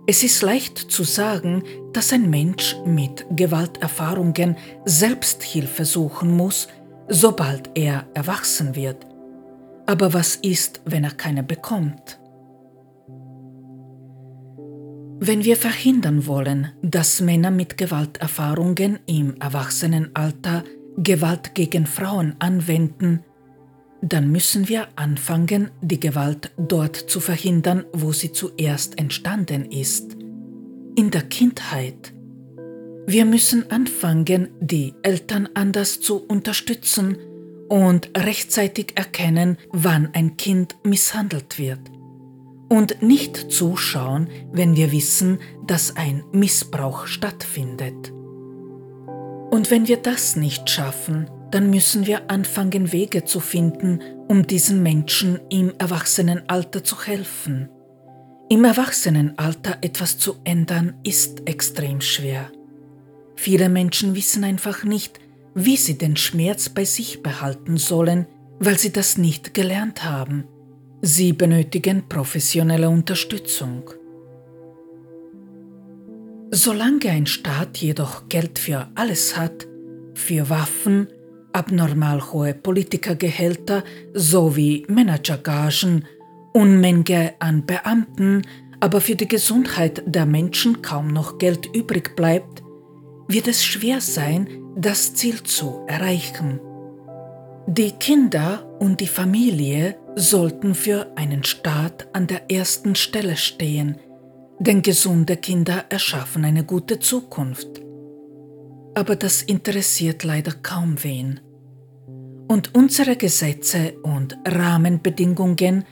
Es ist leicht zu sagen, dass ein Mensch mit Gewalterfahrungen Selbsthilfe suchen muss, sobald er erwachsen wird. Aber was ist, wenn er keine bekommt? Wenn wir verhindern wollen, dass Männer mit Gewalterfahrungen im Erwachsenenalter Gewalt gegen Frauen anwenden, dann müssen wir anfangen, die Gewalt dort zu verhindern, wo sie zuerst entstanden ist, in der Kindheit. Wir müssen anfangen, die Eltern anders zu unterstützen und rechtzeitig erkennen, wann ein Kind misshandelt wird. Und nicht zuschauen, wenn wir wissen, dass ein Missbrauch stattfindet. Und wenn wir das nicht schaffen, dann müssen wir anfangen, Wege zu finden, um diesen Menschen im Erwachsenenalter zu helfen. Im Erwachsenenalter etwas zu ändern, ist extrem schwer. Viele Menschen wissen einfach nicht, wie sie den Schmerz bei sich behalten sollen, weil sie das nicht gelernt haben. Sie benötigen professionelle Unterstützung. Solange ein Staat jedoch Geld für alles hat, für Waffen, abnormal hohe Politikergehälter sowie Managergagen, Unmenge an Beamten, aber für die Gesundheit der Menschen kaum noch Geld übrig bleibt, wird es schwer sein, das Ziel zu erreichen. Die Kinder und die Familie sollten für einen Staat an der ersten Stelle stehen, denn gesunde Kinder erschaffen eine gute Zukunft aber das interessiert leider kaum wen. Und unsere Gesetze und Rahmenbedingungen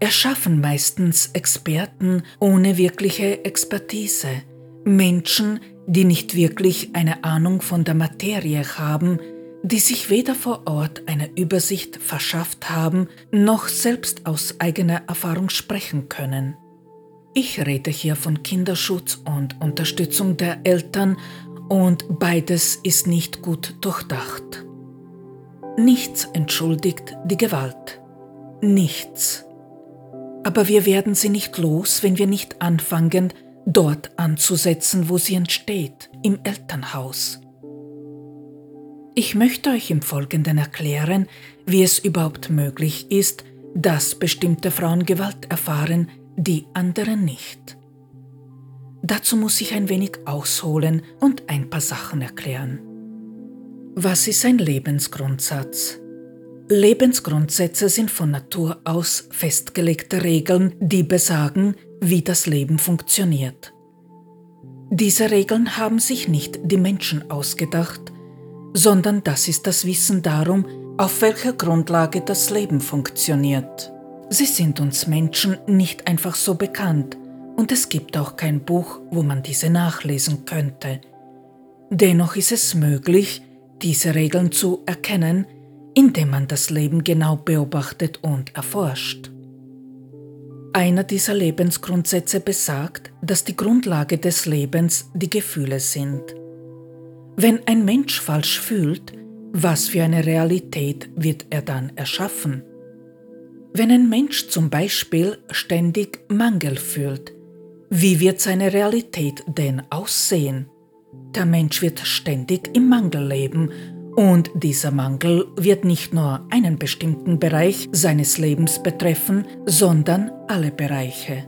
erschaffen meistens Experten ohne wirkliche Expertise, Menschen, die nicht wirklich eine Ahnung von der Materie haben, die sich weder vor Ort eine Übersicht verschafft haben, noch selbst aus eigener Erfahrung sprechen können. Ich rede hier von Kinderschutz und Unterstützung der Eltern und beides ist nicht gut durchdacht. Nichts entschuldigt die Gewalt. Nichts. Aber wir werden sie nicht los, wenn wir nicht anfangen, dort anzusetzen, wo sie entsteht, im Elternhaus. Ich möchte euch im Folgenden erklären, wie es überhaupt möglich ist, dass bestimmte Frauen Gewalt erfahren, die andere nicht. Dazu muss ich ein wenig ausholen und ein paar Sachen erklären. Was ist ein Lebensgrundsatz? Lebensgrundsätze sind von Natur aus festgelegte Regeln, die besagen, wie das Leben funktioniert. Diese Regeln haben sich nicht die Menschen ausgedacht, sondern das ist das Wissen darum, auf welcher Grundlage das Leben funktioniert. Sie sind uns Menschen nicht einfach so bekannt, und es gibt auch kein Buch, wo man diese nachlesen könnte. Dennoch ist es möglich, diese Regeln zu erkennen, indem man das Leben genau beobachtet und erforscht. Einer dieser Lebensgrundsätze besagt, dass die Grundlage des Lebens die Gefühle sind. Wenn ein Mensch falsch fühlt, was für eine Realität wird er dann erschaffen? Wenn ein Mensch zum Beispiel ständig Mangel fühlt, wie wird seine Realität denn aussehen? Der Mensch wird ständig im Mangel leben und dieser Mangel wird nicht nur einen bestimmten Bereich seines Lebens betreffen, sondern alle Bereiche.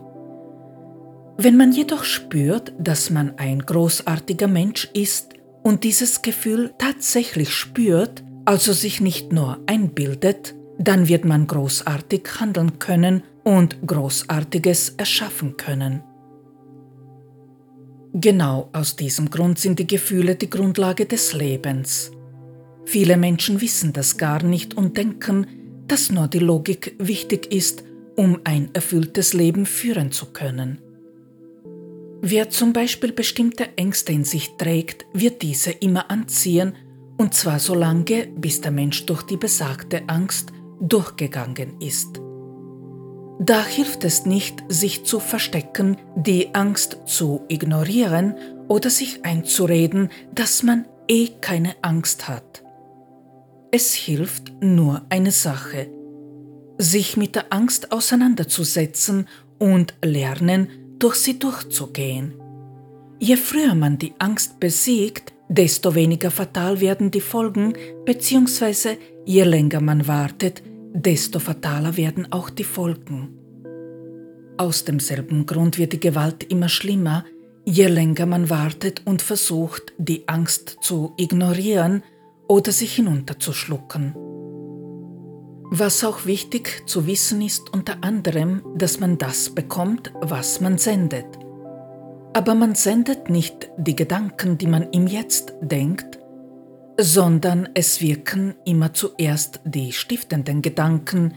Wenn man jedoch spürt, dass man ein großartiger Mensch ist und dieses Gefühl tatsächlich spürt, also sich nicht nur einbildet, dann wird man großartig handeln können und Großartiges erschaffen können. Genau aus diesem Grund sind die Gefühle die Grundlage des Lebens. Viele Menschen wissen das gar nicht und denken, dass nur die Logik wichtig ist, um ein erfülltes Leben führen zu können. Wer zum Beispiel bestimmte Ängste in sich trägt, wird diese immer anziehen, und zwar so lange, bis der Mensch durch die besagte Angst durchgegangen ist. Da hilft es nicht, sich zu verstecken, die Angst zu ignorieren oder sich einzureden, dass man eh keine Angst hat. Es hilft nur eine Sache, sich mit der Angst auseinanderzusetzen und lernen, durch sie durchzugehen. Je früher man die Angst besiegt, desto weniger fatal werden die Folgen, beziehungsweise je länger man wartet, desto fataler werden auch die Folgen. Aus demselben Grund wird die Gewalt immer schlimmer, je länger man wartet und versucht, die Angst zu ignorieren oder sich hinunterzuschlucken. Was auch wichtig zu wissen ist unter anderem, dass man das bekommt, was man sendet. Aber man sendet nicht die Gedanken, die man im Jetzt denkt, sondern es wirken immer zuerst die stiftenden Gedanken,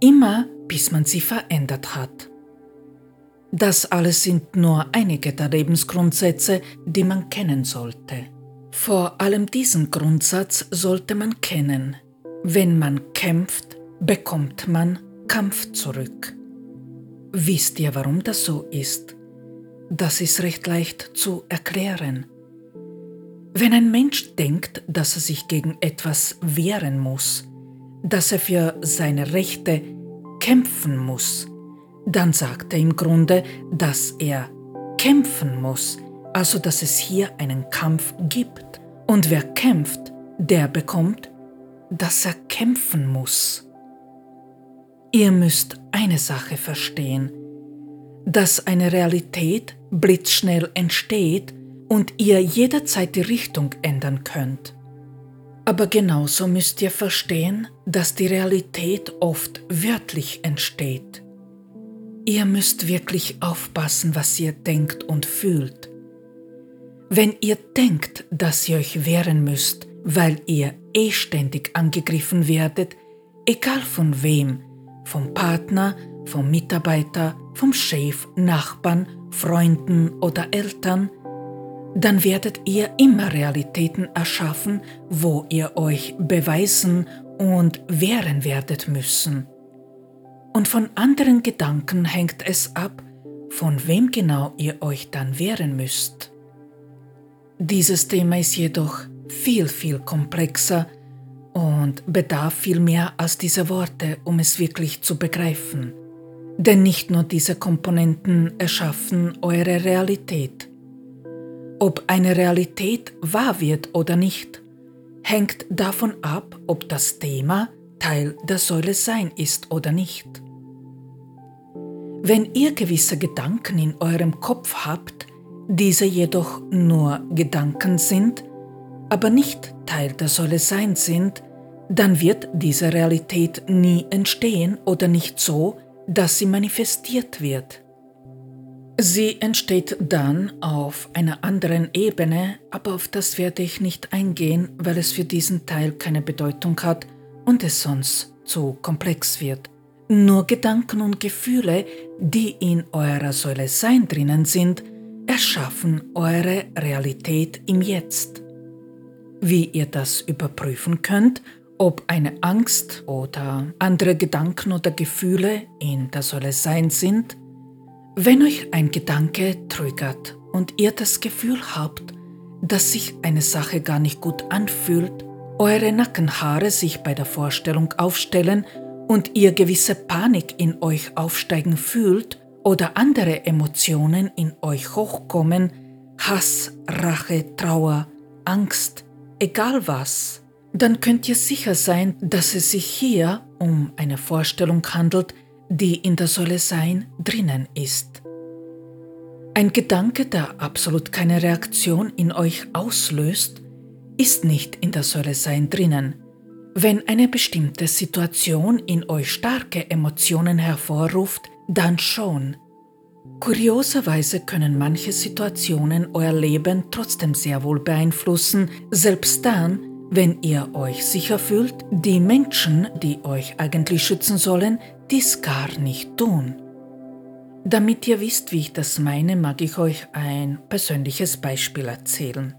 immer bis man sie verändert hat. Das alles sind nur einige der Lebensgrundsätze, die man kennen sollte. Vor allem diesen Grundsatz sollte man kennen. Wenn man kämpft, bekommt man Kampf zurück. Wisst ihr, warum das so ist? Das ist recht leicht zu erklären. Wenn ein Mensch denkt, dass er sich gegen etwas wehren muss, dass er für seine Rechte kämpfen muss, dann sagt er im Grunde, dass er kämpfen muss, also dass es hier einen Kampf gibt. Und wer kämpft, der bekommt, dass er kämpfen muss. Ihr müsst eine Sache verstehen, dass eine Realität blitzschnell entsteht und ihr jederzeit die Richtung ändern könnt. Aber genauso müsst ihr verstehen, dass die Realität oft wörtlich entsteht. Ihr müsst wirklich aufpassen, was ihr denkt und fühlt. Wenn ihr denkt, dass ihr euch wehren müsst, weil ihr eh ständig angegriffen werdet, egal von wem, vom Partner, vom Mitarbeiter, vom Chef, Nachbarn, Freunden oder Eltern, dann werdet ihr immer Realitäten erschaffen, wo ihr euch beweisen und wehren werdet müssen. Und von anderen Gedanken hängt es ab, von wem genau ihr euch dann wehren müsst. Dieses Thema ist jedoch viel, viel komplexer und bedarf viel mehr als diese Worte, um es wirklich zu begreifen. Denn nicht nur diese Komponenten erschaffen eure Realität. Ob eine Realität wahr wird oder nicht, hängt davon ab, ob das Thema Teil der Säule Sein ist oder nicht. Wenn ihr gewisse Gedanken in eurem Kopf habt, diese jedoch nur Gedanken sind, aber nicht Teil der Säule Sein sind, dann wird diese Realität nie entstehen oder nicht so, dass sie manifestiert wird. Sie entsteht dann auf einer anderen Ebene, aber auf das werde ich nicht eingehen, weil es für diesen Teil keine Bedeutung hat und es sonst zu komplex wird. Nur Gedanken und Gefühle, die in eurer Säule Sein drinnen sind, erschaffen eure Realität im Jetzt. Wie ihr das überprüfen könnt, ob eine Angst oder andere Gedanken oder Gefühle in der Säule Sein sind, wenn euch ein Gedanke triggert und ihr das Gefühl habt, dass sich eine Sache gar nicht gut anfühlt, eure Nackenhaare sich bei der Vorstellung aufstellen und ihr gewisse Panik in euch aufsteigen fühlt oder andere Emotionen in euch hochkommen, Hass, Rache, Trauer, Angst, egal was, dann könnt ihr sicher sein, dass es sich hier um eine Vorstellung handelt, die in der Säule Sein drinnen ist. Ein Gedanke, der absolut keine Reaktion in euch auslöst, ist nicht in der Säule Sein drinnen. Wenn eine bestimmte Situation in euch starke Emotionen hervorruft, dann schon. Kurioserweise können manche Situationen euer Leben trotzdem sehr wohl beeinflussen, selbst dann, wenn ihr euch sicher fühlt, die Menschen, die euch eigentlich schützen sollen, dies gar nicht tun. Damit ihr wisst, wie ich das meine, mag ich euch ein persönliches Beispiel erzählen.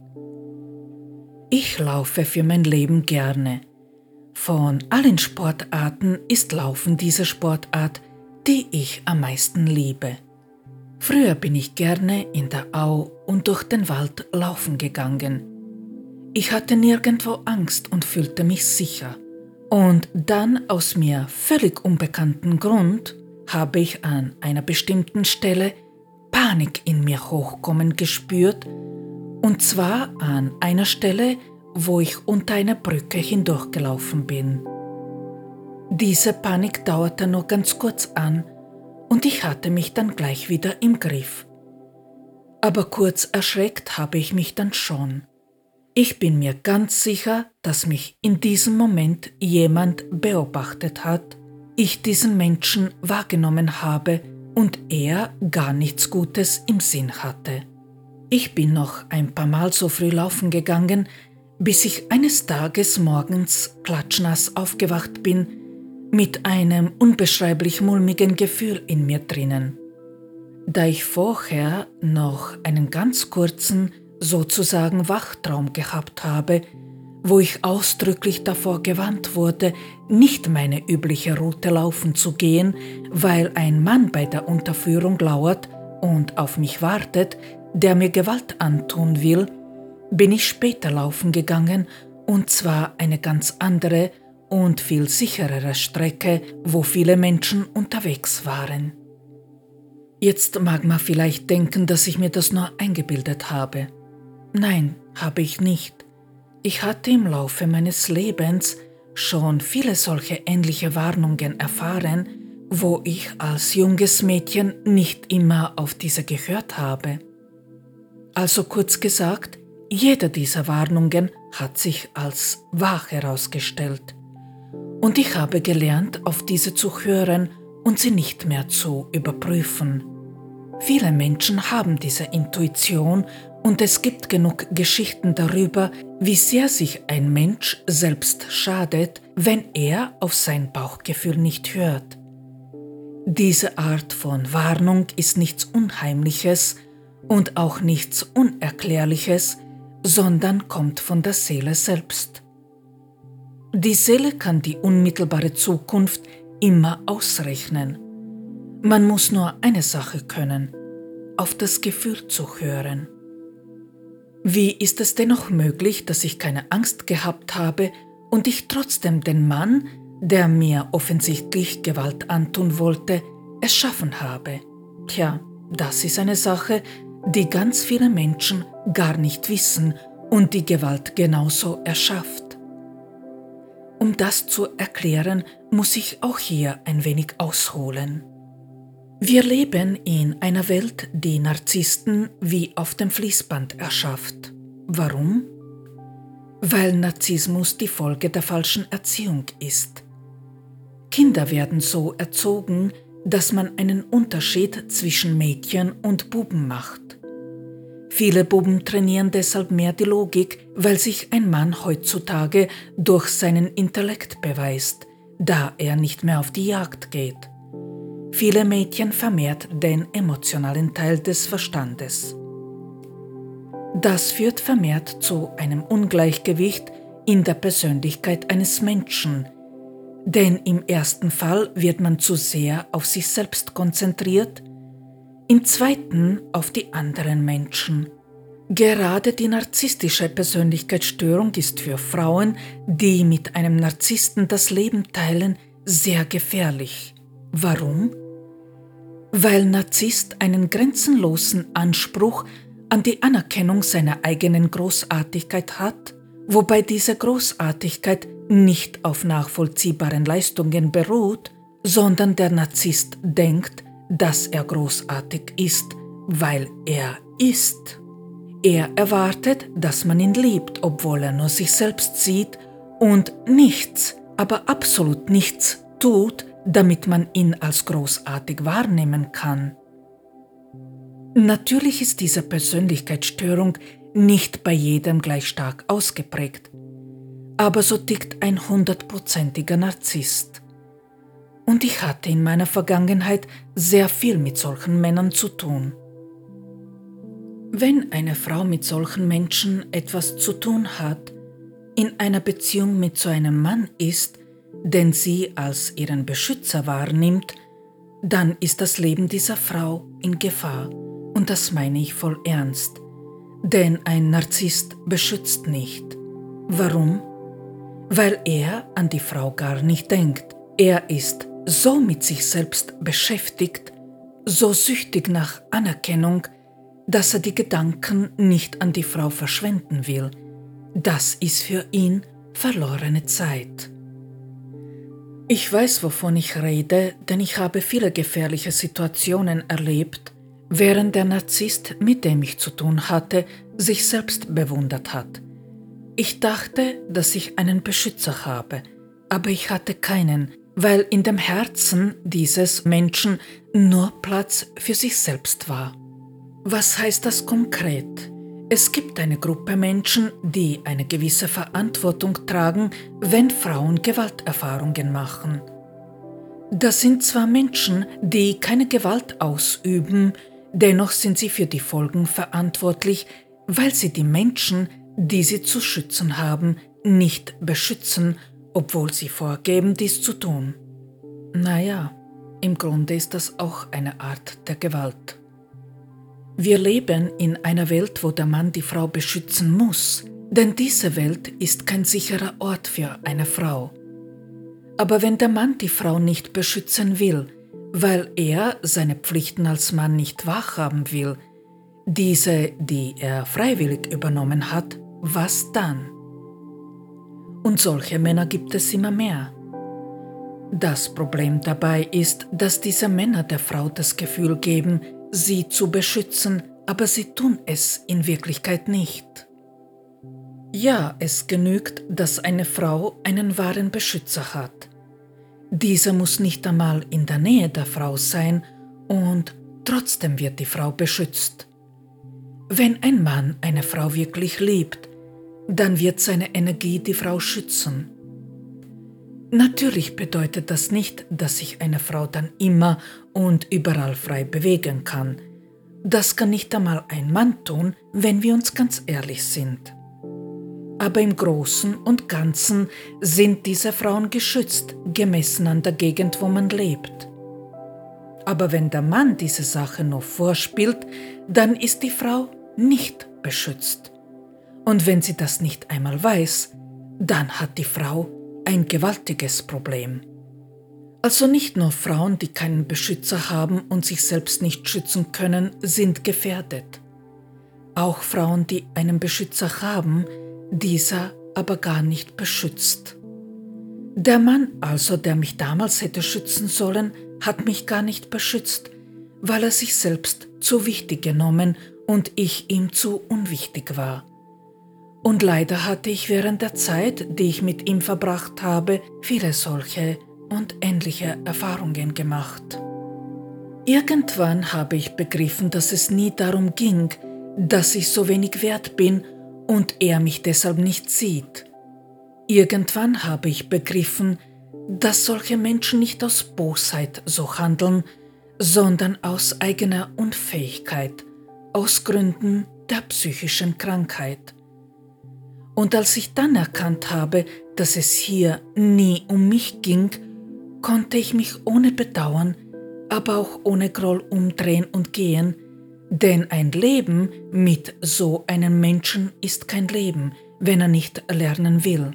Ich laufe für mein Leben gerne. Von allen Sportarten ist Laufen diese Sportart, die ich am meisten liebe. Früher bin ich gerne in der Au und durch den Wald laufen gegangen. Ich hatte nirgendwo Angst und fühlte mich sicher. Und dann aus mir völlig unbekannten Grund habe ich an einer bestimmten Stelle Panik in mir hochkommen gespürt, und zwar an einer Stelle, wo ich unter einer Brücke hindurchgelaufen bin. Diese Panik dauerte nur ganz kurz an und ich hatte mich dann gleich wieder im Griff. Aber kurz erschreckt habe ich mich dann schon. Ich bin mir ganz sicher, dass mich in diesem Moment jemand beobachtet hat, ich diesen Menschen wahrgenommen habe und er gar nichts Gutes im Sinn hatte. Ich bin noch ein paar Mal so früh laufen gegangen, bis ich eines Tages morgens klatschnass aufgewacht bin, mit einem unbeschreiblich mulmigen Gefühl in mir drinnen. Da ich vorher noch einen ganz kurzen, sozusagen Wachtraum gehabt habe, wo ich ausdrücklich davor gewarnt wurde, nicht meine übliche Route laufen zu gehen, weil ein Mann bei der Unterführung lauert und auf mich wartet, der mir Gewalt antun will, bin ich später laufen gegangen, und zwar eine ganz andere und viel sicherere Strecke, wo viele Menschen unterwegs waren. Jetzt mag man vielleicht denken, dass ich mir das nur eingebildet habe. Nein, habe ich nicht. Ich hatte im Laufe meines Lebens schon viele solche ähnliche Warnungen erfahren, wo ich als junges Mädchen nicht immer auf diese gehört habe. Also kurz gesagt, jede dieser Warnungen hat sich als wahr herausgestellt. Und ich habe gelernt, auf diese zu hören und sie nicht mehr zu überprüfen. Viele Menschen haben diese Intuition und es gibt genug Geschichten darüber, wie sehr sich ein Mensch selbst schadet, wenn er auf sein Bauchgefühl nicht hört. Diese Art von Warnung ist nichts Unheimliches und auch nichts Unerklärliches, sondern kommt von der Seele selbst. Die Seele kann die unmittelbare Zukunft immer ausrechnen. Man muss nur eine Sache können, auf das Gefühl zu hören. Wie ist es dennoch möglich, dass ich keine Angst gehabt habe und ich trotzdem den Mann, der mir offensichtlich Gewalt antun wollte, erschaffen habe? Tja, das ist eine Sache, die ganz viele Menschen gar nicht wissen und die Gewalt genauso erschafft. Um das zu erklären, muss ich auch hier ein wenig ausholen. Wir leben in einer Welt, die Narzissten wie auf dem Fließband erschafft. Warum? Weil Narzissmus die Folge der falschen Erziehung ist. Kinder werden so erzogen, dass man einen Unterschied zwischen Mädchen und Buben macht. Viele Buben trainieren deshalb mehr die Logik, weil sich ein Mann heutzutage durch seinen Intellekt beweist, da er nicht mehr auf die Jagd geht. Viele Mädchen vermehrt den emotionalen Teil des Verstandes. Das führt vermehrt zu einem Ungleichgewicht in der Persönlichkeit eines Menschen, denn im ersten Fall wird man zu sehr auf sich selbst konzentriert, im zweiten auf die anderen Menschen. Gerade die narzisstische Persönlichkeitsstörung ist für Frauen, die mit einem Narzissten das Leben teilen, sehr gefährlich. Warum? Weil Narzisst einen grenzenlosen Anspruch an die Anerkennung seiner eigenen Großartigkeit hat, wobei diese Großartigkeit nicht auf nachvollziehbaren Leistungen beruht, sondern der Narzisst denkt, dass er großartig ist, weil er ist. Er erwartet, dass man ihn liebt, obwohl er nur sich selbst sieht und nichts, aber absolut nichts tut, damit man ihn als großartig wahrnehmen kann. Natürlich ist diese Persönlichkeitsstörung nicht bei jedem gleich stark ausgeprägt, aber so tickt ein hundertprozentiger Narzisst und ich hatte in meiner Vergangenheit sehr viel mit solchen Männern zu tun. Wenn eine Frau mit solchen Menschen etwas zu tun hat, in einer Beziehung mit so einem Mann ist, den sie als ihren Beschützer wahrnimmt, dann ist das Leben dieser Frau in Gefahr. Und das meine ich voll ernst. Denn ein Narzisst beschützt nicht. Warum? Weil er an die Frau gar nicht denkt. Er ist so mit sich selbst beschäftigt, so süchtig nach Anerkennung, dass er die Gedanken nicht an die Frau verschwenden will. Das ist für ihn verlorene Zeit. Ich weiß, wovon ich rede, denn ich habe viele gefährliche Situationen erlebt, während der Narzisst, mit dem ich zu tun hatte, sich selbst bewundert hat. Ich dachte, dass ich einen Beschützer habe, aber ich hatte keinen, weil in dem Herzen dieses Menschen nur Platz für sich selbst war. Was heißt das konkret? Es gibt eine Gruppe Menschen, die eine gewisse Verantwortung tragen, wenn Frauen Gewalterfahrungen machen. Das sind zwar Menschen, die keine Gewalt ausüben, dennoch sind sie für die Folgen verantwortlich, weil sie die Menschen, die sie zu schützen haben, nicht beschützen, obwohl sie vorgeben, dies zu tun. Naja, im Grunde ist das auch eine Art der Gewalt. Wir leben in einer Welt, wo der Mann die Frau beschützen muss, denn diese Welt ist kein sicherer Ort für eine Frau. Aber wenn der Mann die Frau nicht beschützen will, weil er seine Pflichten als Mann nicht wahrhaben will, diese, die er freiwillig übernommen hat, was dann? Und solche Männer gibt es immer mehr. Das Problem dabei ist, dass diese Männer der Frau das Gefühl geben, sie zu beschützen, aber sie tun es in Wirklichkeit nicht. Ja, es genügt, dass eine Frau einen wahren Beschützer hat. Dieser muss nicht einmal in der Nähe der Frau sein und trotzdem wird die Frau beschützt. Wenn ein Mann eine Frau wirklich liebt, dann wird seine Energie die Frau schützen. Natürlich bedeutet das nicht, dass sich eine Frau dann immer und überall frei bewegen kann. Das kann nicht einmal ein Mann tun, wenn wir uns ganz ehrlich sind. Aber im Großen und Ganzen sind diese Frauen geschützt, gemessen an der Gegend, wo man lebt. Aber wenn der Mann diese Sache noch vorspielt, dann ist die Frau nicht beschützt. Und wenn sie das nicht einmal weiß, dann hat die Frau ein gewaltiges Problem. Also nicht nur Frauen, die keinen Beschützer haben und sich selbst nicht schützen können, sind gefährdet. Auch Frauen, die einen Beschützer haben, dieser aber gar nicht beschützt. Der Mann also, der mich damals hätte schützen sollen, hat mich gar nicht beschützt, weil er sich selbst zu wichtig genommen und ich ihm zu unwichtig war. Und leider hatte ich während der Zeit, die ich mit ihm verbracht habe, viele solche und ähnliche Erfahrungen gemacht. Irgendwann habe ich begriffen, dass es nie darum ging, dass ich so wenig wert bin und er mich deshalb nicht sieht. Irgendwann habe ich begriffen, dass solche Menschen nicht aus Bosheit so handeln, sondern aus eigener Unfähigkeit, aus Gründen der psychischen Krankheit. Und als ich dann erkannt habe, dass es hier nie um mich ging, konnte ich mich ohne Bedauern, aber auch ohne Groll umdrehen und gehen, denn ein Leben mit so einem Menschen ist kein Leben, wenn er nicht lernen will.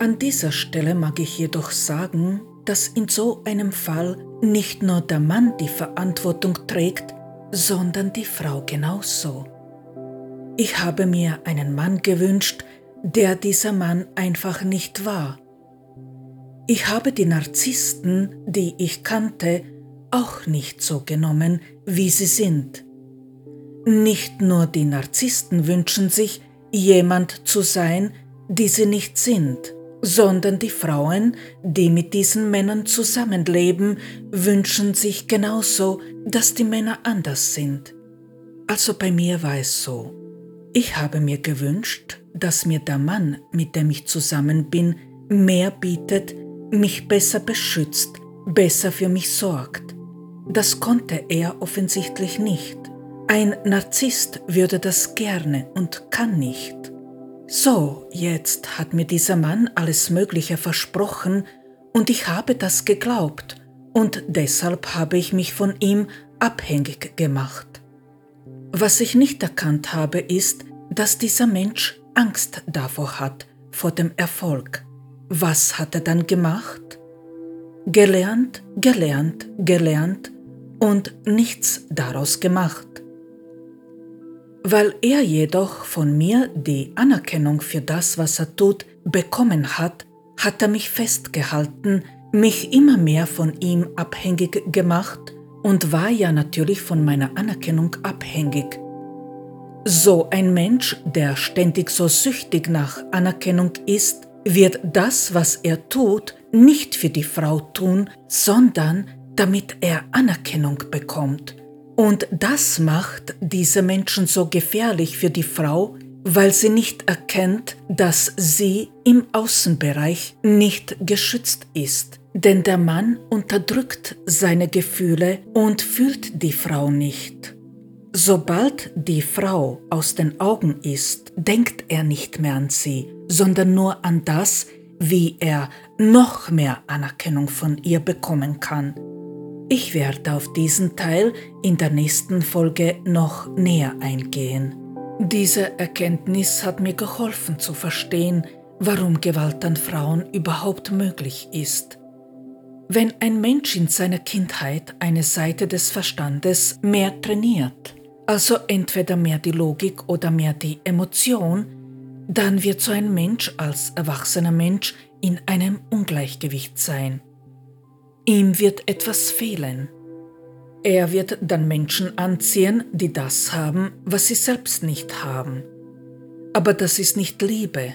An dieser Stelle mag ich jedoch sagen, dass in so einem Fall nicht nur der Mann die Verantwortung trägt, sondern die Frau genauso. Ich habe mir einen Mann gewünscht, der dieser Mann einfach nicht war. Ich habe die Narzissten, die ich kannte, auch nicht so genommen, wie sie sind. Nicht nur die Narzissten wünschen sich, jemand zu sein, die sie nicht sind, sondern die Frauen, die mit diesen Männern zusammenleben, wünschen sich genauso, dass die Männer anders sind. Also bei mir war es so. Ich habe mir gewünscht, dass mir der Mann, mit dem ich zusammen bin, mehr bietet, mich besser beschützt, besser für mich sorgt. Das konnte er offensichtlich nicht. Ein Narzisst würde das gerne und kann nicht. So, jetzt hat mir dieser Mann alles Mögliche versprochen und ich habe das geglaubt und deshalb habe ich mich von ihm abhängig gemacht. Was ich nicht erkannt habe, ist, dass dieser Mensch Angst davor hat, vor dem Erfolg. Was hat er dann gemacht? Gelernt, gelernt, gelernt und nichts daraus gemacht. Weil er jedoch von mir die Anerkennung für das, was er tut, bekommen hat, hat er mich festgehalten, mich immer mehr von ihm abhängig gemacht und war ja natürlich von meiner Anerkennung abhängig. So ein Mensch, der ständig so süchtig nach Anerkennung ist, wird das, was er tut, nicht für die Frau tun, sondern damit er Anerkennung bekommt. Und das macht diese Menschen so gefährlich für die Frau, weil sie nicht erkennt, dass sie im Außenbereich nicht geschützt ist. Denn der Mann unterdrückt seine Gefühle und fühlt die Frau nicht. Sobald die Frau aus den Augen ist, denkt er nicht mehr an sie, sondern nur an das, wie er noch mehr Anerkennung von ihr bekommen kann. Ich werde auf diesen Teil in der nächsten Folge noch näher eingehen. Diese Erkenntnis hat mir geholfen zu verstehen, warum Gewalt an Frauen überhaupt möglich ist. Wenn ein Mensch in seiner Kindheit eine Seite des Verstandes mehr trainiert, also entweder mehr die Logik oder mehr die Emotion, dann wird so ein Mensch als erwachsener Mensch in einem Ungleichgewicht sein. Ihm wird etwas fehlen. Er wird dann Menschen anziehen, die das haben, was sie selbst nicht haben. Aber das ist nicht Liebe.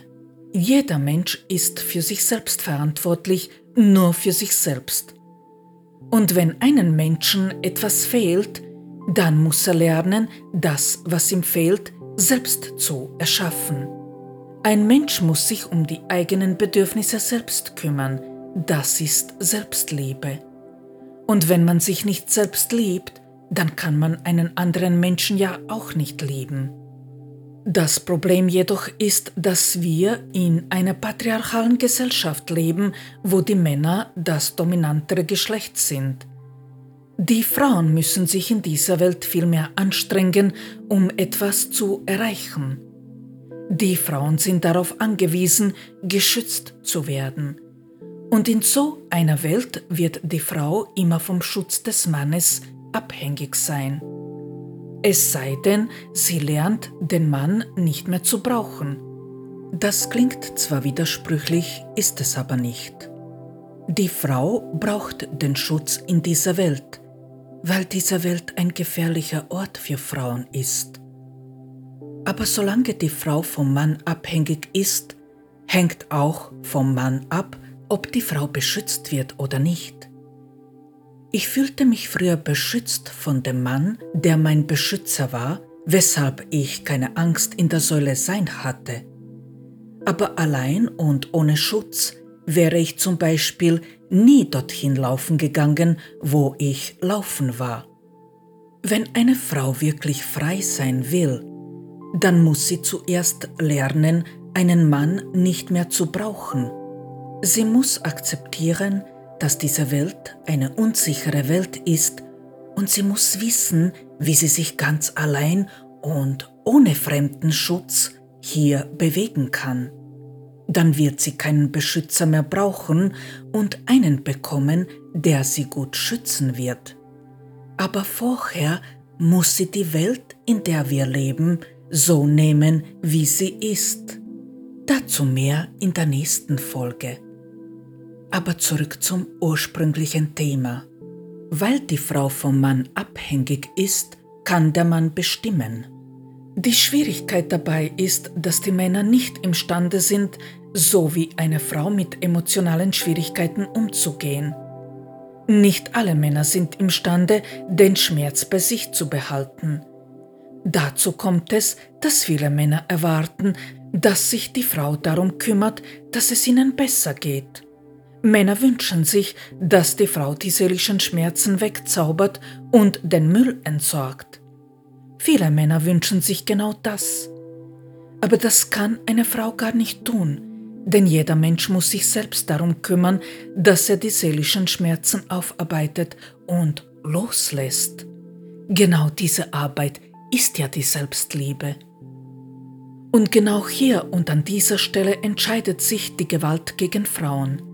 Jeder Mensch ist für sich selbst verantwortlich, nur für sich selbst. Und wenn einem Menschen etwas fehlt, dann muss er lernen, das, was ihm fehlt, selbst zu erschaffen. Ein Mensch muss sich um die eigenen Bedürfnisse selbst kümmern, das ist Selbstliebe. Und wenn man sich nicht selbst liebt, dann kann man einen anderen Menschen ja auch nicht lieben. Das Problem jedoch ist, dass wir in einer patriarchalen Gesellschaft leben, wo die Männer das dominantere Geschlecht sind. Die Frauen müssen sich in dieser Welt viel mehr anstrengen, um etwas zu erreichen. Die Frauen sind darauf angewiesen, geschützt zu werden. Und in so einer Welt wird die Frau immer vom Schutz des Mannes abhängig sein. Es sei denn, sie lernt den Mann nicht mehr zu brauchen. Das klingt zwar widersprüchlich, ist es aber nicht. Die Frau braucht den Schutz in dieser Welt, weil diese Welt ein gefährlicher Ort für Frauen ist. Aber solange die Frau vom Mann abhängig ist, hängt auch vom Mann ab, ob die Frau beschützt wird oder nicht. Ich fühlte mich früher beschützt von dem Mann, der mein Beschützer war, weshalb ich keine Angst in der Säule sein hatte. Aber allein und ohne Schutz wäre ich zum Beispiel nie dorthin laufen gegangen, wo ich laufen war. Wenn eine Frau wirklich frei sein will, dann muss sie zuerst lernen, einen Mann nicht mehr zu brauchen Sie muss akzeptieren, dass diese Welt eine unsichere Welt ist und sie muss wissen, wie sie sich ganz allein und ohne fremden Schutz hier bewegen kann. Dann wird sie keinen Beschützer mehr brauchen und einen bekommen, der sie gut schützen wird. Aber vorher muss sie die Welt, in der wir leben, so nehmen, wie sie ist. Dazu mehr in der nächsten Folge. Aber zurück zum ursprünglichen Thema. Weil die Frau vom Mann abhängig ist, kann der Mann bestimmen. Die Schwierigkeit dabei ist, dass die Männer nicht imstande sind, so wie eine Frau mit emotionalen Schwierigkeiten umzugehen. Nicht alle Männer sind imstande, den Schmerz bei sich zu behalten. Dazu kommt es, dass viele Männer erwarten, dass sich die Frau darum kümmert, dass es ihnen besser geht. Männer wünschen sich, dass die Frau die seelischen Schmerzen wegzaubert und den Müll entsorgt. Viele Männer wünschen sich genau das. Aber das kann eine Frau gar nicht tun, denn jeder Mensch muss sich selbst darum kümmern, dass er die seelischen Schmerzen aufarbeitet und loslässt. Genau diese Arbeit ist ja die Selbstliebe. Und genau hier und an dieser Stelle entscheidet sich die Gewalt gegen Frauen.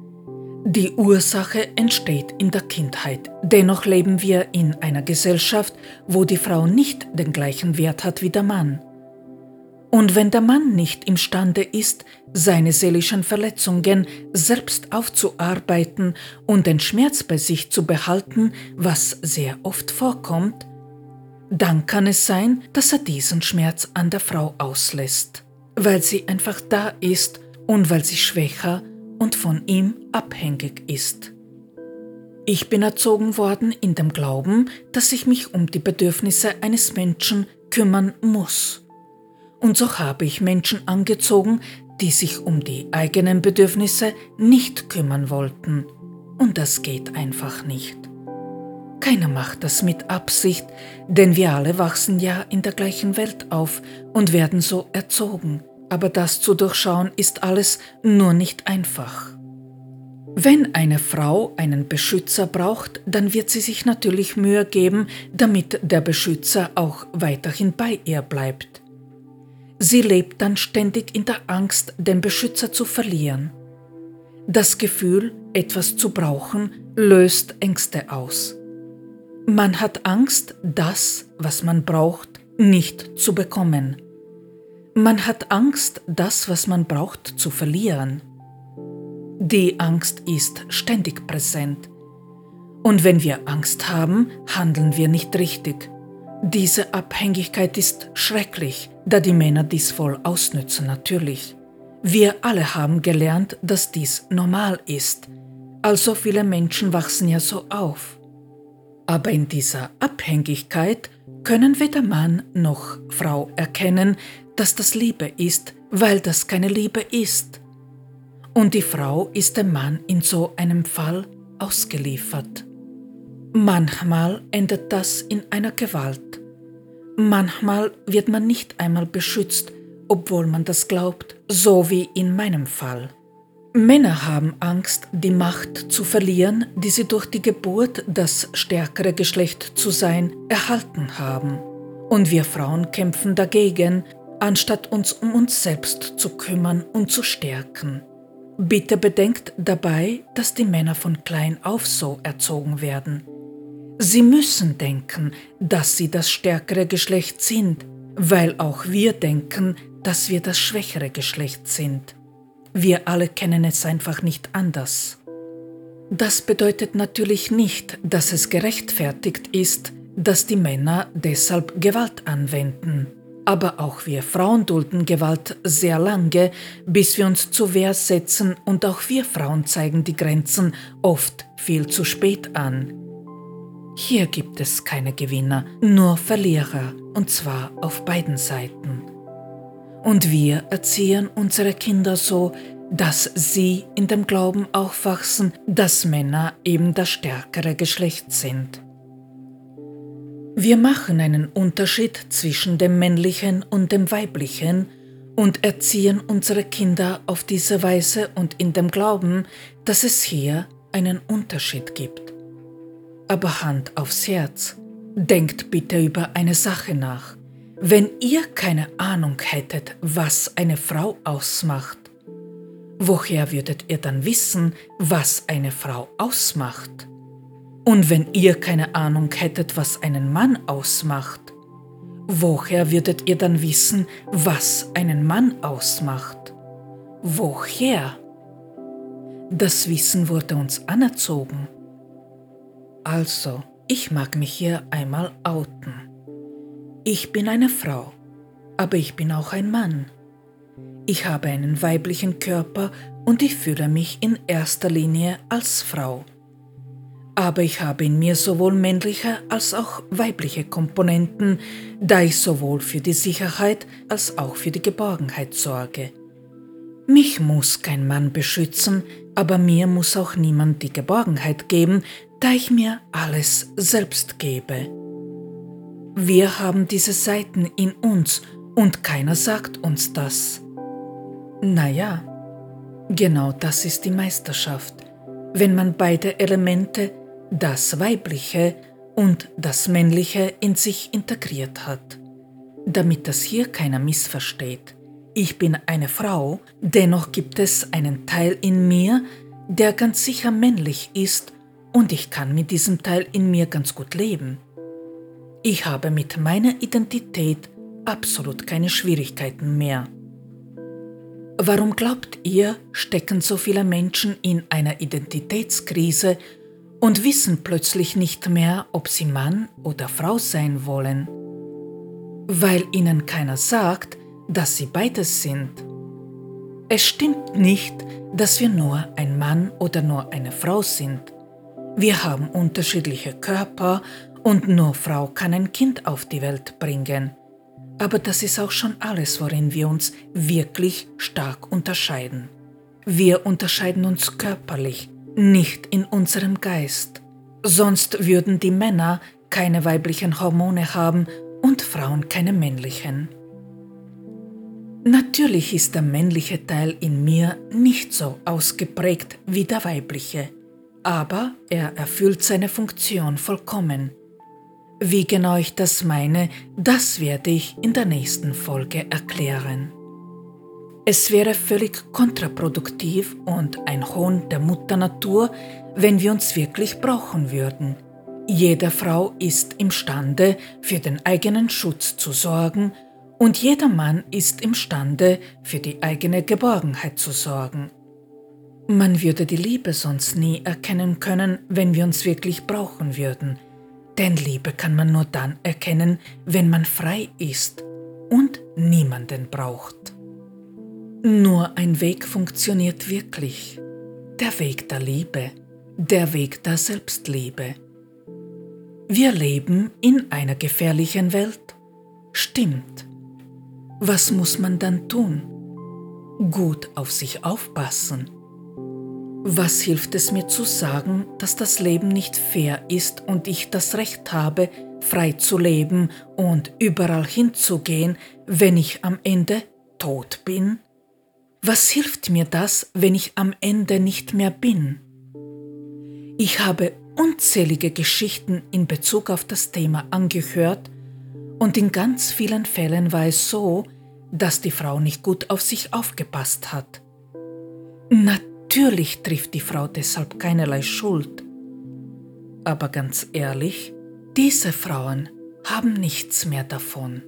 Die Ursache entsteht in der Kindheit. Dennoch leben wir in einer Gesellschaft, wo die Frau nicht den gleichen Wert hat wie der Mann. Und wenn der Mann nicht imstande ist, seine seelischen Verletzungen selbst aufzuarbeiten und den Schmerz bei sich zu behalten, was sehr oft vorkommt, dann kann es sein, dass er diesen Schmerz an der Frau auslässt, weil sie einfach da ist und weil sie schwächer und von ihm abhängig ist. Ich bin erzogen worden in dem Glauben, dass ich mich um die Bedürfnisse eines Menschen kümmern muss. Und so habe ich Menschen angezogen, die sich um die eigenen Bedürfnisse nicht kümmern wollten. Und das geht einfach nicht. Keiner macht das mit Absicht, denn wir alle wachsen ja in der gleichen Welt auf und werden so erzogen. Aber das zu durchschauen ist alles nur nicht einfach. Wenn eine Frau einen Beschützer braucht, dann wird sie sich natürlich Mühe geben, damit der Beschützer auch weiterhin bei ihr bleibt. Sie lebt dann ständig in der Angst, den Beschützer zu verlieren. Das Gefühl, etwas zu brauchen, löst Ängste aus. Man hat Angst, das, was man braucht, nicht zu bekommen. Man hat Angst, das, was man braucht, zu verlieren. Die Angst ist ständig präsent. Und wenn wir Angst haben, handeln wir nicht richtig. Diese Abhängigkeit ist schrecklich, da die Männer dies voll ausnützen natürlich. Wir alle haben gelernt, dass dies normal ist. Also viele Menschen wachsen ja so auf. Aber in dieser Abhängigkeit können weder Mann noch Frau erkennen, dass das Liebe ist, weil das keine Liebe ist. Und die Frau ist dem Mann in so einem Fall ausgeliefert. Manchmal endet das in einer Gewalt. Manchmal wird man nicht einmal beschützt, obwohl man das glaubt, so wie in meinem Fall. Männer haben Angst, die Macht zu verlieren, die sie durch die Geburt, das stärkere Geschlecht zu sein, erhalten haben. Und wir Frauen kämpfen dagegen, anstatt uns um uns selbst zu kümmern und zu stärken. Bitte bedenkt dabei, dass die Männer von klein auf so erzogen werden. Sie müssen denken, dass sie das stärkere Geschlecht sind, weil auch wir denken, dass wir das schwächere Geschlecht sind. Wir alle kennen es einfach nicht anders. Das bedeutet natürlich nicht, dass es gerechtfertigt ist, dass die Männer deshalb Gewalt anwenden. Aber auch wir Frauen dulden Gewalt sehr lange, bis wir uns zur Wehr setzen und auch wir Frauen zeigen die Grenzen oft viel zu spät an. Hier gibt es keine Gewinner, nur Verlierer, und zwar auf beiden Seiten. Und wir erziehen unsere Kinder so, dass sie in dem Glauben aufwachsen, dass Männer eben das stärkere Geschlecht sind. Wir machen einen Unterschied zwischen dem männlichen und dem weiblichen und erziehen unsere Kinder auf diese Weise und in dem Glauben, dass es hier einen Unterschied gibt. Aber Hand aufs Herz, denkt bitte über eine Sache nach. Wenn ihr keine Ahnung hättet, was eine Frau ausmacht, woher würdet ihr dann wissen, was eine Frau ausmacht? Und wenn ihr keine Ahnung hättet, was einen Mann ausmacht, woher würdet ihr dann wissen, was einen Mann ausmacht? Woher? Das Wissen wurde uns anerzogen. Also, ich mag mich hier einmal outen. Ich bin eine Frau, aber ich bin auch ein Mann. Ich habe einen weiblichen Körper und ich fühle mich in erster Linie als Frau. Aber ich habe in mir sowohl männliche als auch weibliche Komponenten, da ich sowohl für die Sicherheit als auch für die Geborgenheit sorge. Mich muss kein Mann beschützen, aber mir muss auch niemand die Geborgenheit geben, da ich mir alles selbst gebe. Wir haben diese Seiten in uns und keiner sagt uns das. Naja, genau das ist die Meisterschaft, wenn man beide Elemente, das Weibliche und das Männliche, in sich integriert hat. Damit das hier keiner missversteht. Ich bin eine Frau, dennoch gibt es einen Teil in mir, der ganz sicher männlich ist und ich kann mit diesem Teil in mir ganz gut leben. Ich habe mit meiner Identität absolut keine Schwierigkeiten mehr. Warum glaubt ihr, stecken so viele Menschen in einer Identitätskrise und wissen plötzlich nicht mehr, ob sie Mann oder Frau sein wollen? Weil ihnen keiner sagt, dass sie beides sind. Es stimmt nicht, dass wir nur ein Mann oder nur eine Frau sind. Wir haben unterschiedliche Körper und nur Frau kann ein Kind auf die Welt bringen. Aber das ist auch schon alles, worin wir uns wirklich stark unterscheiden. Wir unterscheiden uns körperlich, nicht in unserem Geist. Sonst würden die Männer keine weiblichen Hormone haben und Frauen keine männlichen. Natürlich ist der männliche Teil in mir nicht so ausgeprägt wie der weibliche, aber er erfüllt seine Funktion vollkommen. Wie genau ich das meine, das werde ich in der nächsten Folge erklären. Es wäre völlig kontraproduktiv und ein Hohn der Mutter Natur, wenn wir uns wirklich brauchen würden. Jede Frau ist imstande, für den eigenen Schutz zu sorgen, und jeder Mann ist imstande, für die eigene Geborgenheit zu sorgen. Man würde die Liebe sonst nie erkennen können, wenn wir uns wirklich brauchen würden – denn Liebe kann man nur dann erkennen, wenn man frei ist und niemanden braucht. Nur ein Weg funktioniert wirklich. Der Weg der Liebe, der Weg der Selbstliebe. Wir leben in einer gefährlichen Welt. Stimmt. Was muss man dann tun? Gut auf sich aufpassen was hilft es mir zu sagen, dass das Leben nicht fair ist und ich das Recht habe, frei zu leben und überall hinzugehen, wenn ich am Ende tot bin? Was hilft mir das, wenn ich am Ende nicht mehr bin? Ich habe unzählige Geschichten in Bezug auf das Thema angehört und in ganz vielen Fällen war es so, dass die Frau nicht gut auf sich aufgepasst hat. Natürlich trifft die Frau deshalb keinerlei Schuld. Aber ganz ehrlich, diese Frauen haben nichts mehr davon.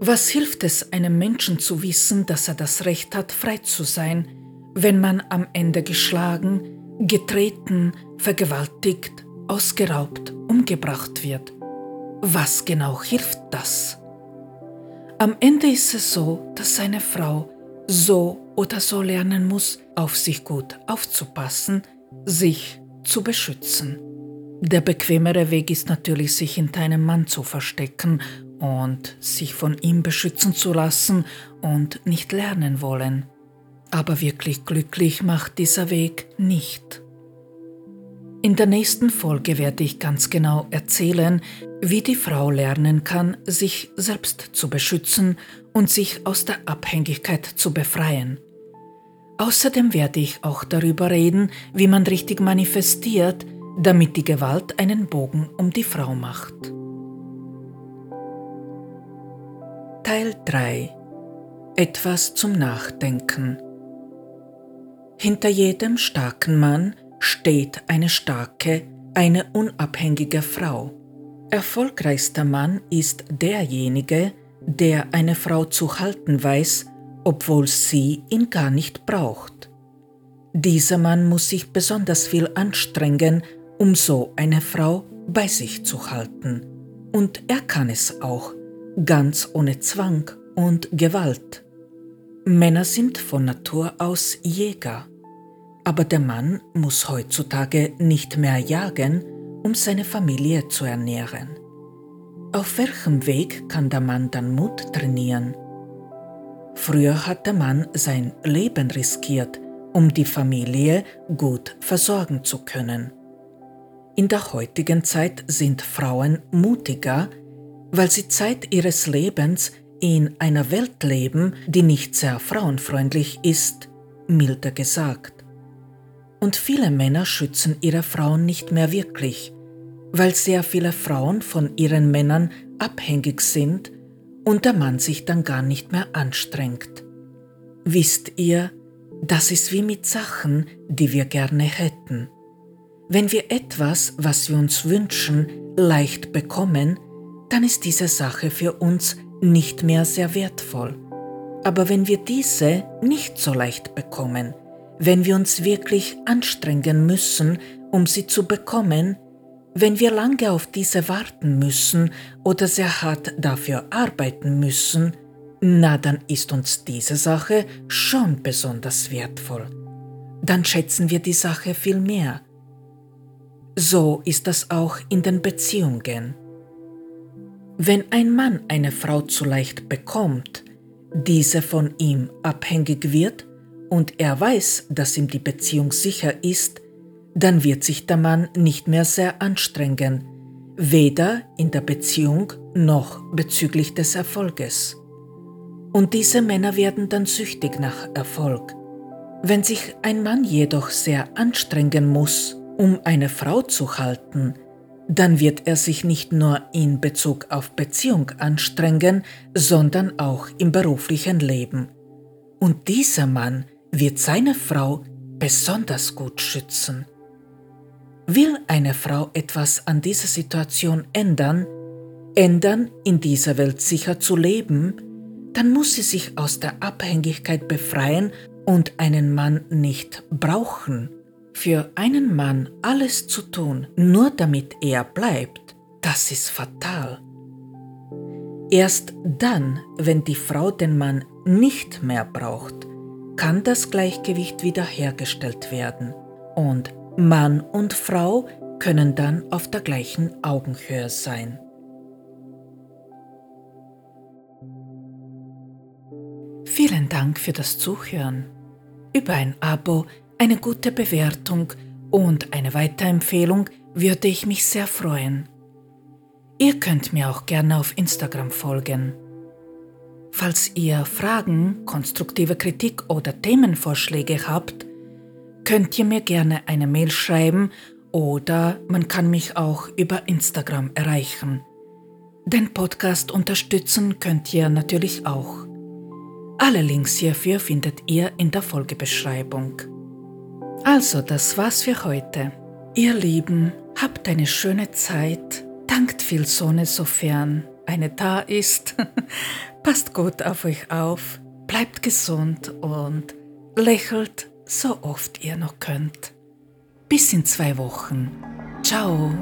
Was hilft es einem Menschen zu wissen, dass er das Recht hat, frei zu sein, wenn man am Ende geschlagen, getreten, vergewaltigt, ausgeraubt, umgebracht wird? Was genau hilft das? Am Ende ist es so, dass eine Frau so oder so lernen muss, auf sich gut aufzupassen, sich zu beschützen. Der bequemere Weg ist natürlich, sich in deinem Mann zu verstecken und sich von ihm beschützen zu lassen und nicht lernen wollen. Aber wirklich glücklich macht dieser Weg nicht. In der nächsten Folge werde ich ganz genau erzählen, wie die Frau lernen kann, sich selbst zu beschützen und sich aus der Abhängigkeit zu befreien. Außerdem werde ich auch darüber reden, wie man richtig manifestiert, damit die Gewalt einen Bogen um die Frau macht. Teil 3 Etwas zum Nachdenken Hinter jedem starken Mann steht eine starke, eine unabhängige Frau. Erfolgreichster Mann ist derjenige, der eine Frau zu halten weiß, obwohl sie ihn gar nicht braucht. Dieser Mann muss sich besonders viel anstrengen, um so eine Frau bei sich zu halten. Und er kann es auch, ganz ohne Zwang und Gewalt. Männer sind von Natur aus Jäger, aber der Mann muss heutzutage nicht mehr jagen, um seine Familie zu ernähren. Auf welchem Weg kann der Mann dann Mut trainieren? Früher hat der Mann sein Leben riskiert, um die Familie gut versorgen zu können. In der heutigen Zeit sind Frauen mutiger, weil sie Zeit ihres Lebens in einer Welt leben, die nicht sehr frauenfreundlich ist, milder gesagt. Und viele Männer schützen ihre Frauen nicht mehr wirklich, weil sehr viele Frauen von ihren Männern abhängig sind und der Mann sich dann gar nicht mehr anstrengt. Wisst ihr, Das ist wie mit Sachen, die wir gerne hätten. Wenn wir etwas, was wir uns wünschen, leicht bekommen, dann ist diese Sache für uns nicht mehr sehr wertvoll. Aber wenn wir diese nicht so leicht bekommen, wenn wir uns wirklich anstrengen müssen, um sie zu bekommen, wenn wir lange auf diese warten müssen oder sehr hart dafür arbeiten müssen, na dann ist uns diese Sache schon besonders wertvoll. Dann schätzen wir die Sache viel mehr. So ist das auch in den Beziehungen. Wenn ein Mann eine Frau zu leicht bekommt, diese von ihm abhängig wird und er weiß, dass ihm die Beziehung sicher ist, dann wird sich der Mann nicht mehr sehr anstrengen, weder in der Beziehung noch bezüglich des Erfolges. Und diese Männer werden dann süchtig nach Erfolg. Wenn sich ein Mann jedoch sehr anstrengen muss, um eine Frau zu halten, dann wird er sich nicht nur in Bezug auf Beziehung anstrengen, sondern auch im beruflichen Leben. Und dieser Mann wird seine Frau besonders gut schützen. Will eine Frau etwas an dieser Situation ändern, ändern, in dieser Welt sicher zu leben, dann muss sie sich aus der Abhängigkeit befreien und einen Mann nicht brauchen. Für einen Mann alles zu tun, nur damit er bleibt, das ist fatal. Erst dann, wenn die Frau den Mann nicht mehr braucht, kann das Gleichgewicht wiederhergestellt werden und Mann und Frau können dann auf der gleichen Augenhöhe sein. Vielen Dank für das Zuhören. Über ein Abo, eine gute Bewertung und eine Weiterempfehlung würde ich mich sehr freuen. Ihr könnt mir auch gerne auf Instagram folgen. Falls ihr Fragen, konstruktive Kritik oder Themenvorschläge habt, könnt ihr mir gerne eine Mail schreiben oder man kann mich auch über Instagram erreichen. Den Podcast unterstützen könnt ihr natürlich auch. Alle Links hierfür findet ihr in der Folgebeschreibung. Also, das war's für heute. Ihr Lieben, habt eine schöne Zeit, dankt viel Sonne, sofern eine da ist. Passt gut auf euch auf, bleibt gesund und lächelt so oft ihr noch könnt. Bis in zwei Wochen. Ciao.